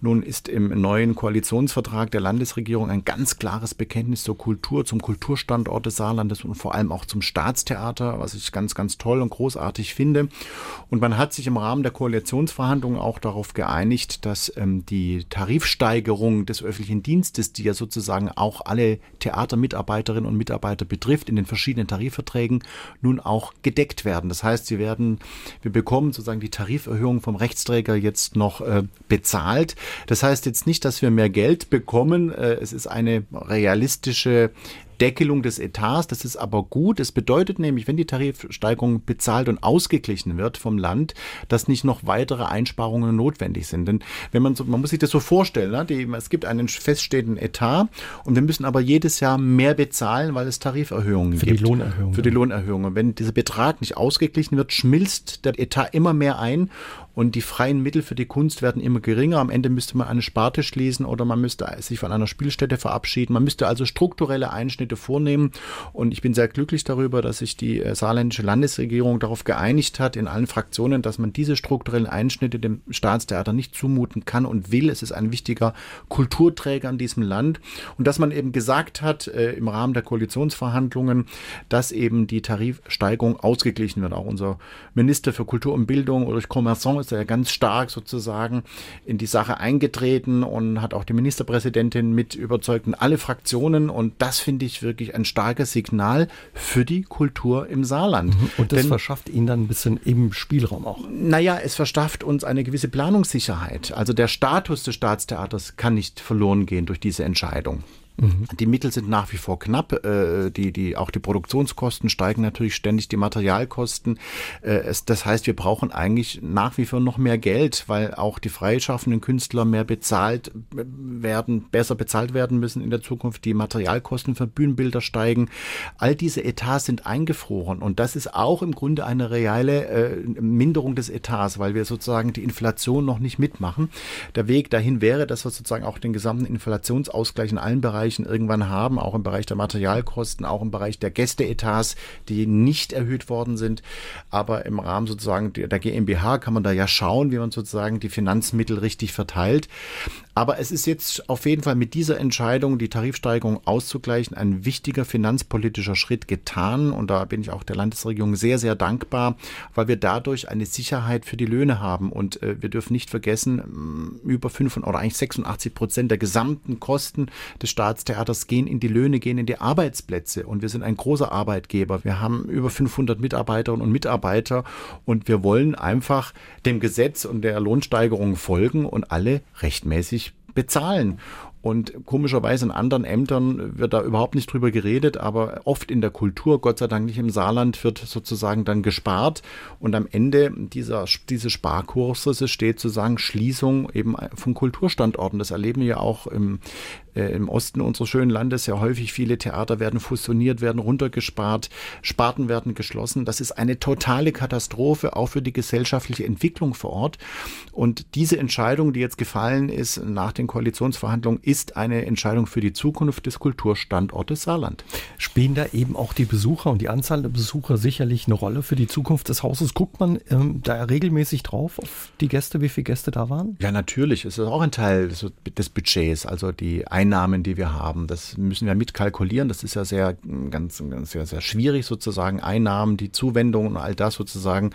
Nun ist im neuen Koalitionsvertrag der Landesregierung ein ganz klares Bekenntnis zur Kultur, zum Kulturstandort des Saarlandes und vor allem allem auch zum Staatstheater, was ich ganz, ganz toll und großartig finde. Und man hat sich im Rahmen der Koalitionsverhandlungen auch darauf geeinigt, dass ähm, die Tarifsteigerung des öffentlichen Dienstes, die ja sozusagen auch alle Theatermitarbeiterinnen und Mitarbeiter betrifft, in den verschiedenen Tarifverträgen nun auch gedeckt werden. Das heißt, sie werden, wir bekommen sozusagen die Tariferhöhung vom Rechtsträger jetzt noch äh, bezahlt. Das heißt jetzt nicht, dass wir mehr Geld bekommen. Äh, es ist eine realistische Deckelung des Etats. Das ist aber gut. Es bedeutet nämlich, wenn die Tarifsteigerung bezahlt und ausgeglichen wird vom Land, dass nicht noch weitere Einsparungen notwendig sind. Denn wenn man so, man muss sich das so vorstellen, ne? die, es gibt einen feststehenden Etat und wir müssen aber jedes Jahr mehr bezahlen, weil es Tariferhöhungen Für gibt. die Lohnerhöhung. Für die Lohnerhöhung. Und wenn dieser Betrag nicht ausgeglichen wird, schmilzt der Etat immer mehr ein und die freien Mittel für die Kunst werden immer geringer. Am Ende müsste man eine Sparte schließen oder man müsste sich von einer Spielstätte verabschieden. Man müsste also strukturelle Einschnitte vornehmen. Und ich bin sehr glücklich darüber, dass sich die äh, saarländische Landesregierung darauf geeinigt hat, in allen Fraktionen, dass man diese strukturellen Einschnitte dem Staatstheater nicht zumuten kann und will. Es ist ein wichtiger Kulturträger in diesem Land. Und dass man eben gesagt hat, äh, im Rahmen der Koalitionsverhandlungen, dass eben die Tarifsteigerung ausgeglichen wird. Auch unser Minister für Kultur und Bildung, Ulrich Commerson, ist er ganz stark sozusagen in die Sache eingetreten und hat auch die Ministerpräsidentin mit überzeugt und alle Fraktionen. Und das finde ich wirklich ein starkes Signal für die Kultur im Saarland. Mhm. Und das Denn, verschafft Ihnen dann ein bisschen eben Spielraum auch. Naja, es verschafft uns eine gewisse Planungssicherheit. Also der Status des Staatstheaters kann nicht verloren gehen durch diese Entscheidung. Mhm. Die Mittel sind nach wie vor knapp. Äh, die, die, auch die Produktionskosten steigen natürlich ständig, die Materialkosten. Äh, das heißt, wir brauchen eigentlich nach wie vor noch mehr Geld, weil auch die freischaffenden Künstler mehr bezahlt werden, besser bezahlt werden müssen in der Zukunft. Die Materialkosten für Bühnenbilder steigen. All diese Etats sind eingefroren und das ist auch im Grunde eine reale äh, Minderung des Etats, weil wir sozusagen die Inflation noch nicht mitmachen. Der Weg dahin wäre, dass wir sozusagen auch den gesamten Inflationsausgleich in allen Bereichen Bereichen irgendwann haben, auch im Bereich der Materialkosten, auch im Bereich der Gästeetats, die nicht erhöht worden sind. Aber im Rahmen sozusagen der GmbH kann man da ja schauen, wie man sozusagen die Finanzmittel richtig verteilt. Aber es ist jetzt auf jeden Fall mit dieser Entscheidung, die Tarifsteigerung auszugleichen, ein wichtiger finanzpolitischer Schritt getan. Und da bin ich auch der Landesregierung sehr, sehr dankbar, weil wir dadurch eine Sicherheit für die Löhne haben. Und äh, wir dürfen nicht vergessen, über 5 oder eigentlich 86 Prozent der gesamten Kosten des Staatstheaters gehen in die Löhne, gehen in die Arbeitsplätze. Und wir sind ein großer Arbeitgeber. Wir haben über 500 Mitarbeiterinnen und Mitarbeiter und wir wollen einfach dem Gesetz und der Lohnsteigerung folgen und alle rechtmäßig bezahlen. Und komischerweise in anderen Ämtern wird da überhaupt nicht drüber geredet, aber oft in der Kultur, Gott sei Dank nicht im Saarland, wird sozusagen dann gespart. Und am Ende dieser, dieses Sparkurses steht sozusagen Schließung eben von Kulturstandorten. Das erleben wir ja auch im, äh, im Osten unseres schönen Landes sehr häufig. Viele Theater werden fusioniert, werden runtergespart, Sparten werden geschlossen. Das ist eine totale Katastrophe, auch für die gesellschaftliche Entwicklung vor Ort. Und diese Entscheidung, die jetzt gefallen ist nach den Koalitionsverhandlungen, ist eine Entscheidung für die Zukunft des Kulturstandortes Saarland. Spielen da eben auch die Besucher und die Anzahl der Besucher sicherlich eine Rolle für die Zukunft des Hauses? Guckt man ähm, da regelmäßig drauf auf die Gäste, wie viele Gäste da waren? Ja, natürlich. Es ist auch ein Teil des, des Budgets, also die Ein Einnahmen, die wir haben. Das müssen wir mitkalkulieren. Das ist ja sehr, ganz, ganz sehr, sehr schwierig sozusagen. Einnahmen, die Zuwendungen und all das sozusagen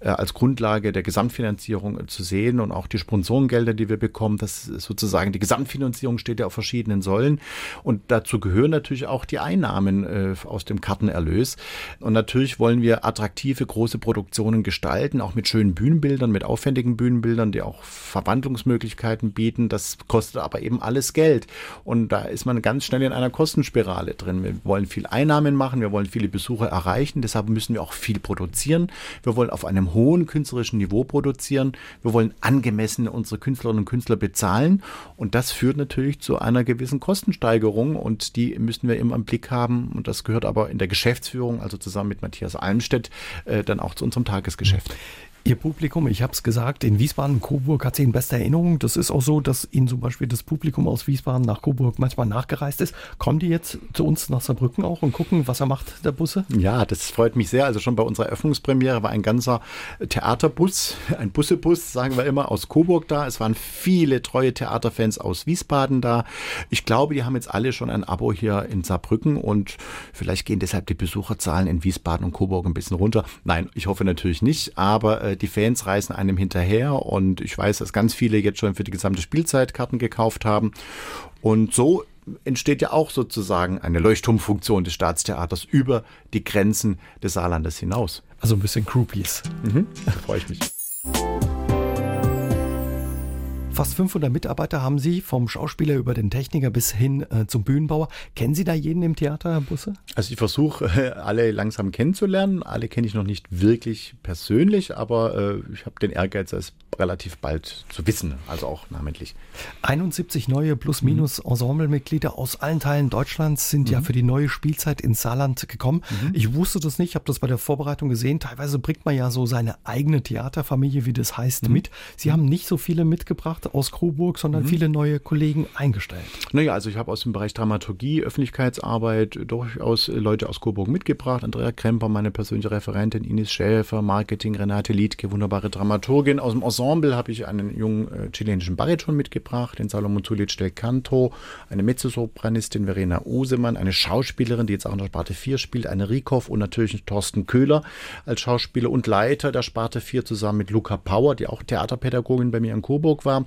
äh, als Grundlage der Gesamtfinanzierung äh, zu sehen und auch die Sponsorengelder, die wir bekommen, dass sozusagen die Gesamtfinanzierung steht ja auf verschiedenen Säulen. Und dazu gehören natürlich auch die Einnahmen äh, aus dem Kartenerlös. Und natürlich wollen wir attraktive, große Produktionen gestalten, auch mit schönen Bühnenbildern, mit aufwendigen Bühnenbildern, die auch Verwandlungsmöglichkeiten bieten. Das kostet aber eben alles Geld. Und da ist man ganz schnell in einer Kostenspirale drin. Wir wollen viel Einnahmen machen, wir wollen viele Besucher erreichen, deshalb müssen wir auch viel produzieren. Wir wollen auf einem hohen künstlerischen Niveau produzieren. Wir wollen angemessen unsere Künstlerinnen und Künstler bezahlen. Und das führt natürlich zu einer gewissen Kostensteigerung und die müssen wir immer im Blick haben. Und das gehört aber in der Geschäftsführung, also zusammen mit Matthias Almstedt, äh, dann auch zu unserem Tagesgeschäft. Ihr Publikum, ich habe es gesagt, in Wiesbaden, Coburg hat sie in bester Erinnerung. Das ist auch so, dass Ihnen zum Beispiel das Publikum aus Wiesbaden nach Coburg manchmal nachgereist ist. Kommen die jetzt zu uns nach Saarbrücken auch und gucken, was er macht, der Busse? Ja, das freut mich sehr. Also schon bei unserer Eröffnungspremiere war ein ganzer Theaterbus, ein Bussebus, sagen wir immer, aus Coburg da. Es waren viele treue Theaterfans aus Wiesbaden da. Ich glaube, die haben jetzt alle schon ein Abo hier in Saarbrücken und vielleicht gehen deshalb die Besucherzahlen in Wiesbaden und Coburg ein bisschen runter. Nein, ich hoffe natürlich nicht, aber äh, die Fans reisen einem hinterher und ich weiß, dass ganz viele jetzt schon für die gesamte Spielzeit Karten gekauft haben. Und so entsteht ja auch sozusagen eine Leuchtturmfunktion des Staatstheaters über die Grenzen des Saarlandes hinaus. Also ein bisschen Groupies. Mhm, da freue ich mich. Fast 500 Mitarbeiter haben Sie, vom Schauspieler über den Techniker bis hin äh, zum Bühnenbauer. Kennen Sie da jeden im Theater, Herr Busse? Also ich versuche, äh, alle langsam kennenzulernen. Alle kenne ich noch nicht wirklich persönlich, aber äh, ich habe den Ehrgeiz, es relativ bald zu wissen, also auch namentlich. 71 neue Plus-Minus-Ensemblemitglieder aus allen Teilen Deutschlands sind mhm. ja für die neue Spielzeit ins Saarland gekommen. Mhm. Ich wusste das nicht, habe das bei der Vorbereitung gesehen. Teilweise bringt man ja so seine eigene Theaterfamilie, wie das heißt, mhm. mit. Sie mhm. haben nicht so viele mitgebracht aus Coburg, sondern mhm. viele neue Kollegen eingestellt. Naja, also ich habe aus dem Bereich Dramaturgie, Öffentlichkeitsarbeit durchaus Leute aus Coburg mitgebracht. Andrea Kremper, meine persönliche Referentin, Ines Schäfer, Marketing, Renate Liedke, wunderbare Dramaturgin. Aus dem Ensemble habe ich einen jungen äh, chilenischen Bariton mitgebracht, den Salomon Zulic del Canto, eine Mezzosopranistin Verena Usemann, eine Schauspielerin, die jetzt auch in der Sparte 4 spielt, eine Riekow und natürlich Thorsten Köhler als Schauspieler und Leiter der Sparte 4 zusammen mit Luca Power, die auch Theaterpädagogin bei mir in Coburg war.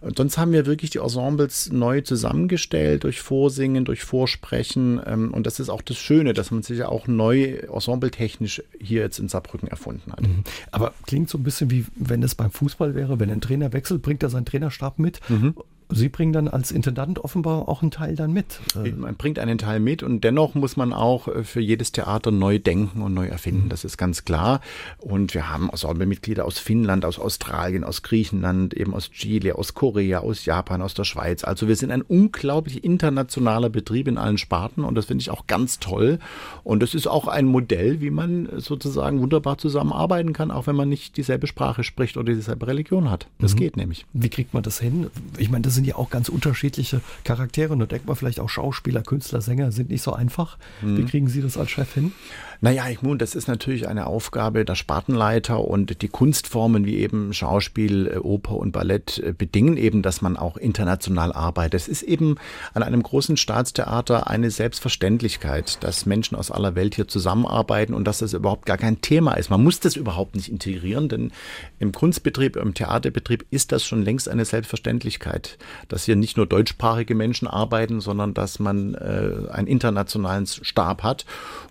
Und sonst haben wir wirklich die Ensembles neu zusammengestellt durch Vorsingen, durch Vorsprechen. Ähm, und das ist auch das Schöne, dass man sich ja auch neu ensembletechnisch hier jetzt in Saarbrücken erfunden hat. Mhm. Aber klingt so ein bisschen wie wenn es beim Fußball wäre, wenn ein Trainer wechselt, bringt er seinen Trainerstab mit. Mhm. Sie bringen dann als Intendant offenbar auch einen Teil dann mit. Äh, man bringt einen Teil mit und dennoch muss man auch äh, für jedes Theater neu denken und neu erfinden. Mhm. Das ist ganz klar. Und wir haben Ensemblemitglieder aus Finnland, aus Australien, aus Griechenland, eben aus Chile, aus Korea, aus Japan, aus der Schweiz. Also wir sind ein unglaublich internationaler Betrieb in allen Sparten und das finde ich auch ganz toll. Und es ist auch ein Modell, wie man sozusagen wunderbar zusammenarbeiten kann, auch wenn man nicht dieselbe Sprache spricht oder dieselbe Religion hat. Das mhm. geht nämlich. Wie kriegt man das hin? Ich meine, das sind ja auch ganz unterschiedliche Charaktere. Und da denkt man vielleicht auch Schauspieler, Künstler, Sänger sind nicht so einfach. Mhm. Wie kriegen Sie das als Chef hin? Naja, ich meine, das ist natürlich eine Aufgabe der Spartenleiter und die Kunstformen wie eben Schauspiel, äh, Oper und Ballett äh, bedingen eben, dass man auch international arbeitet. Es ist eben an einem großen Staatstheater eine Selbstverständlichkeit, dass Menschen aus aller Welt hier zusammenarbeiten und dass das überhaupt gar kein Thema ist. Man muss das überhaupt nicht integrieren, denn im Kunstbetrieb, im Theaterbetrieb ist das schon längst eine Selbstverständlichkeit, dass hier nicht nur deutschsprachige Menschen arbeiten, sondern dass man äh, einen internationalen Stab hat.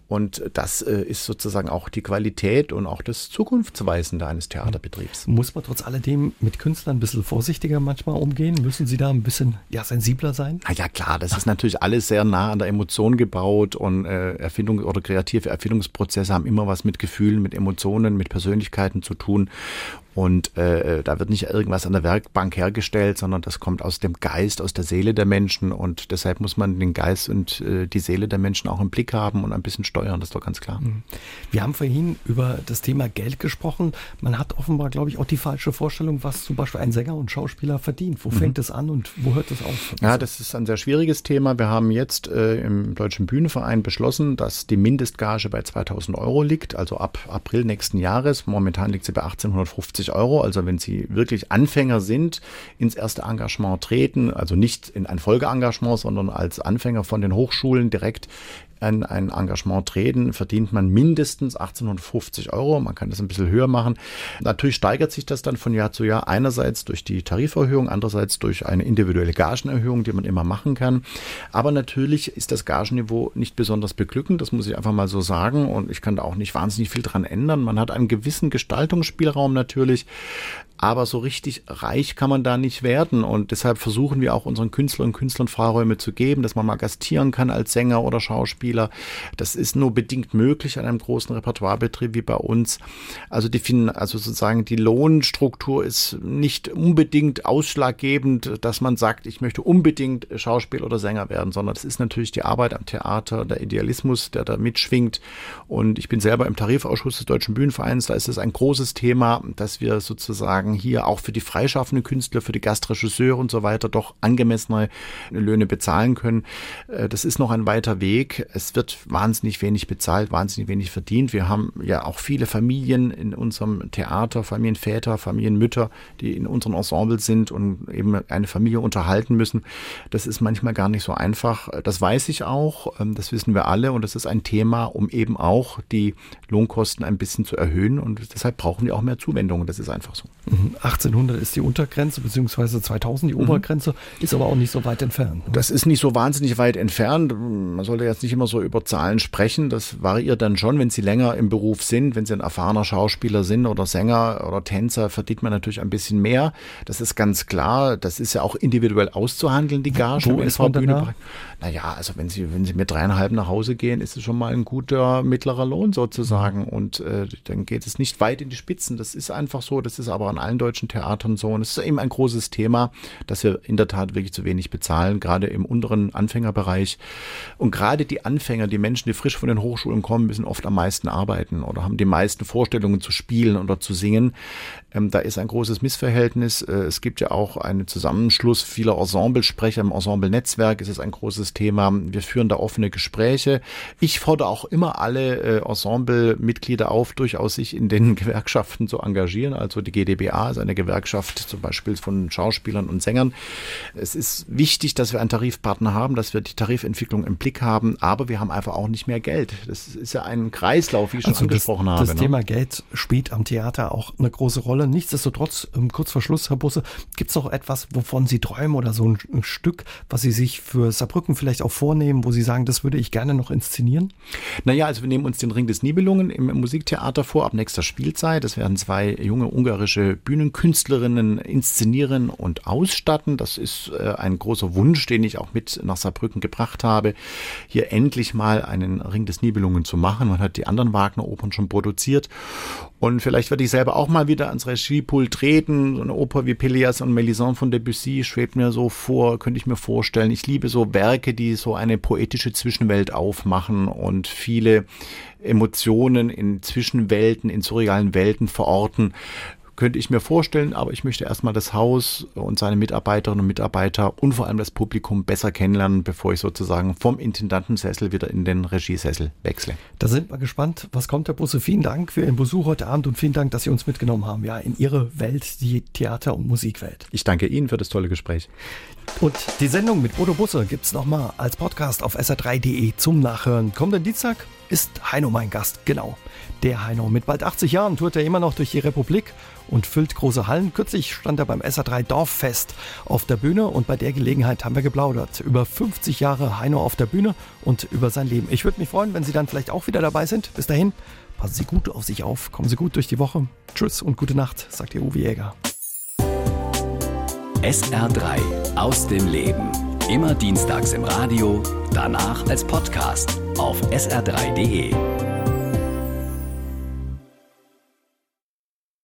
Und das äh, ist sozusagen auch die Qualität und auch das Zukunftsweisende eines Theaterbetriebs. Muss man trotz alledem mit Künstlern ein bisschen vorsichtiger manchmal umgehen? Müssen Sie da ein bisschen ja, sensibler sein? Na ja, klar, das ist natürlich alles sehr nah an der Emotion gebaut und äh, Erfindung oder kreative Erfindungsprozesse haben immer was mit Gefühlen, mit Emotionen, mit Persönlichkeiten zu tun. Und äh, da wird nicht irgendwas an der Werkbank hergestellt, sondern das kommt aus dem Geist, aus der Seele der Menschen. Und deshalb muss man den Geist und äh, die Seele der Menschen auch im Blick haben und ein bisschen steuern, das ist doch ganz klar. Mhm. Wir haben vorhin über das Thema Geld gesprochen. Man hat offenbar, glaube ich, auch die falsche Vorstellung, was zum Beispiel ein Sänger und Schauspieler verdient. Wo mhm. fängt es an und wo hört es auf? Ja, das ist ein sehr schwieriges Thema. Wir haben jetzt äh, im Deutschen Bühnenverein beschlossen, dass die Mindestgage bei 2000 Euro liegt, also ab April nächsten Jahres. Momentan liegt sie bei 1850 50 Euro. Also wenn Sie wirklich Anfänger sind, ins erste Engagement treten, also nicht in ein Folgeengagement, sondern als Anfänger von den Hochschulen direkt ein, ein Engagement treten, verdient man mindestens 1850 Euro. Man kann das ein bisschen höher machen. Natürlich steigert sich das dann von Jahr zu Jahr. Einerseits durch die Tariferhöhung, andererseits durch eine individuelle Gagenerhöhung, die man immer machen kann. Aber natürlich ist das Gagenniveau nicht besonders beglückend. Das muss ich einfach mal so sagen. Und ich kann da auch nicht wahnsinnig viel dran ändern. Man hat einen gewissen Gestaltungsspielraum natürlich. Aber so richtig reich kann man da nicht werden. Und deshalb versuchen wir auch unseren Künstlerinnen und Künstlern Freiräume zu geben, dass man mal gastieren kann als Sänger oder Schauspieler. Das ist nur bedingt möglich an einem großen Repertoirebetrieb wie bei uns. Also die also sozusagen die Lohnstruktur ist nicht unbedingt ausschlaggebend, dass man sagt, ich möchte unbedingt Schauspieler oder Sänger werden, sondern das ist natürlich die Arbeit am Theater, der Idealismus, der da mitschwingt. Und ich bin selber im Tarifausschuss des Deutschen Bühnenvereins. Da ist es ein großes Thema, dass wir sozusagen sagen, hier auch für die freischaffenden Künstler, für die Gastregisseure und so weiter doch angemessene Löhne bezahlen können. Äh, das ist noch ein weiter Weg. Es wird wahnsinnig wenig bezahlt, wahnsinnig wenig verdient. Wir haben ja auch viele Familien in unserem Theater, Familienväter, Familienmütter, die in unseren Ensembles sind und eben eine Familie unterhalten müssen. Das ist manchmal gar nicht so einfach. Das weiß ich auch, ähm, das wissen wir alle und das ist ein Thema, um eben auch die Lohnkosten ein bisschen zu erhöhen und deshalb brauchen wir auch mehr Zuwendungen. Das ist einfach so. 1800 ist die Untergrenze, beziehungsweise 2000 die mhm. Obergrenze, ist aber auch nicht so weit entfernt. Ne? Das ist nicht so wahnsinnig weit entfernt. Man sollte jetzt nicht immer so über Zahlen sprechen. Das variiert dann schon, wenn Sie länger im Beruf sind. Wenn Sie ein erfahrener Schauspieler sind oder Sänger oder Tänzer, verdient man natürlich ein bisschen mehr. Das ist ganz klar. Das ist ja auch individuell auszuhandeln, die Gage. Wo ist man Bühne. Naja, also wenn Sie, wenn Sie mit dreieinhalb nach Hause gehen, ist es schon mal ein guter mittlerer Lohn sozusagen. Und äh, dann geht es nicht weit in die Spitzen. Das ist einfach so. Das ist aber an allen deutschen Theatern so. Und es ist eben ein großes Thema, dass wir in der Tat wirklich zu wenig bezahlen, gerade im unteren Anfängerbereich. Und gerade die Anfänger, die Menschen, die frisch von den Hochschulen kommen, müssen oft am meisten arbeiten oder haben die meisten Vorstellungen zu spielen oder zu singen. Ähm, da ist ein großes Missverhältnis. Äh, es gibt ja auch einen Zusammenschluss vieler Ensemblesprecher im Ensemble-Netzwerk. Es ist ein großes Thema. Wir führen da offene Gespräche. Ich fordere auch immer alle äh, Ensemble-Mitglieder auf, durchaus sich in den Gewerkschaften zu engagieren. Also die GdBA ist eine Gewerkschaft zum Beispiel von Schauspielern und Sängern. Es ist wichtig, dass wir einen Tarifpartner haben, dass wir die Tarifentwicklung im Blick haben, aber wir haben einfach auch nicht mehr Geld. Das ist ja ein Kreislauf, wie ich schon also angesprochen das, habe. Das ne? Thema Geld spielt am Theater auch eine große Rolle. Nichtsdestotrotz, ähm, kurz vor Schluss, Herr Busse, gibt es noch etwas, wovon Sie träumen oder so ein, ein, Stück, was Sie sich für Saarbrücken vielleicht auch vornehmen, wo Sie sagen, das würde ich gerne noch inszenieren? Naja, also wir nehmen uns den Ring des Nibelungen im Musiktheater vor ab nächster Spielzeit. Das werden zwei junge ungarische Bühnenkünstlerinnen inszenieren und ausstatten. Das ist äh, ein großer Wunsch, den ich auch mit nach Saarbrücken gebracht habe, hier endlich mal einen Ring des Nibelungen zu machen. Man hat die anderen Wagner-Opern schon produziert und vielleicht werde ich selber auch mal wieder ans Regiepult treten. So eine Oper wie Peleas und Melisande von Debussy schwebt mir so vor, könnte ich mir vorstellen. Ich liebe so Werke, die so eine poetische Zwischenwelt aufmachen und viele Emotionen in Zwischenwelten, in surrealen Welten verorten könnte ich mir vorstellen, aber ich möchte erstmal das Haus und seine Mitarbeiterinnen und Mitarbeiter und vor allem das Publikum besser kennenlernen, bevor ich sozusagen vom Intendantensessel wieder in den Regiesessel wechsle. Da sind wir gespannt, was kommt, Herr Busse. Vielen Dank für Ihren Besuch heute Abend und vielen Dank, dass Sie uns mitgenommen haben, ja, in Ihre Welt, die Theater- und Musikwelt. Ich danke Ihnen für das tolle Gespräch. Und die Sendung mit Bodo Busse gibt es nochmal als Podcast auf sr3.de zum Nachhören. Kommenden Dienstag ist Heino mein Gast, genau. Der Heino. Mit bald 80 Jahren tourt er immer noch durch die Republik und füllt große Hallen. Kürzlich stand er beim SA3 Dorffest auf der Bühne und bei der Gelegenheit haben wir geplaudert. Über 50 Jahre Heino auf der Bühne und über sein Leben. Ich würde mich freuen, wenn Sie dann vielleicht auch wieder dabei sind. Bis dahin, passen Sie gut auf sich auf, kommen Sie gut durch die Woche. Tschüss und gute Nacht, sagt Ihr Uwe Jäger. SR3 aus dem Leben. Immer dienstags im Radio, danach als Podcast auf sr3.de.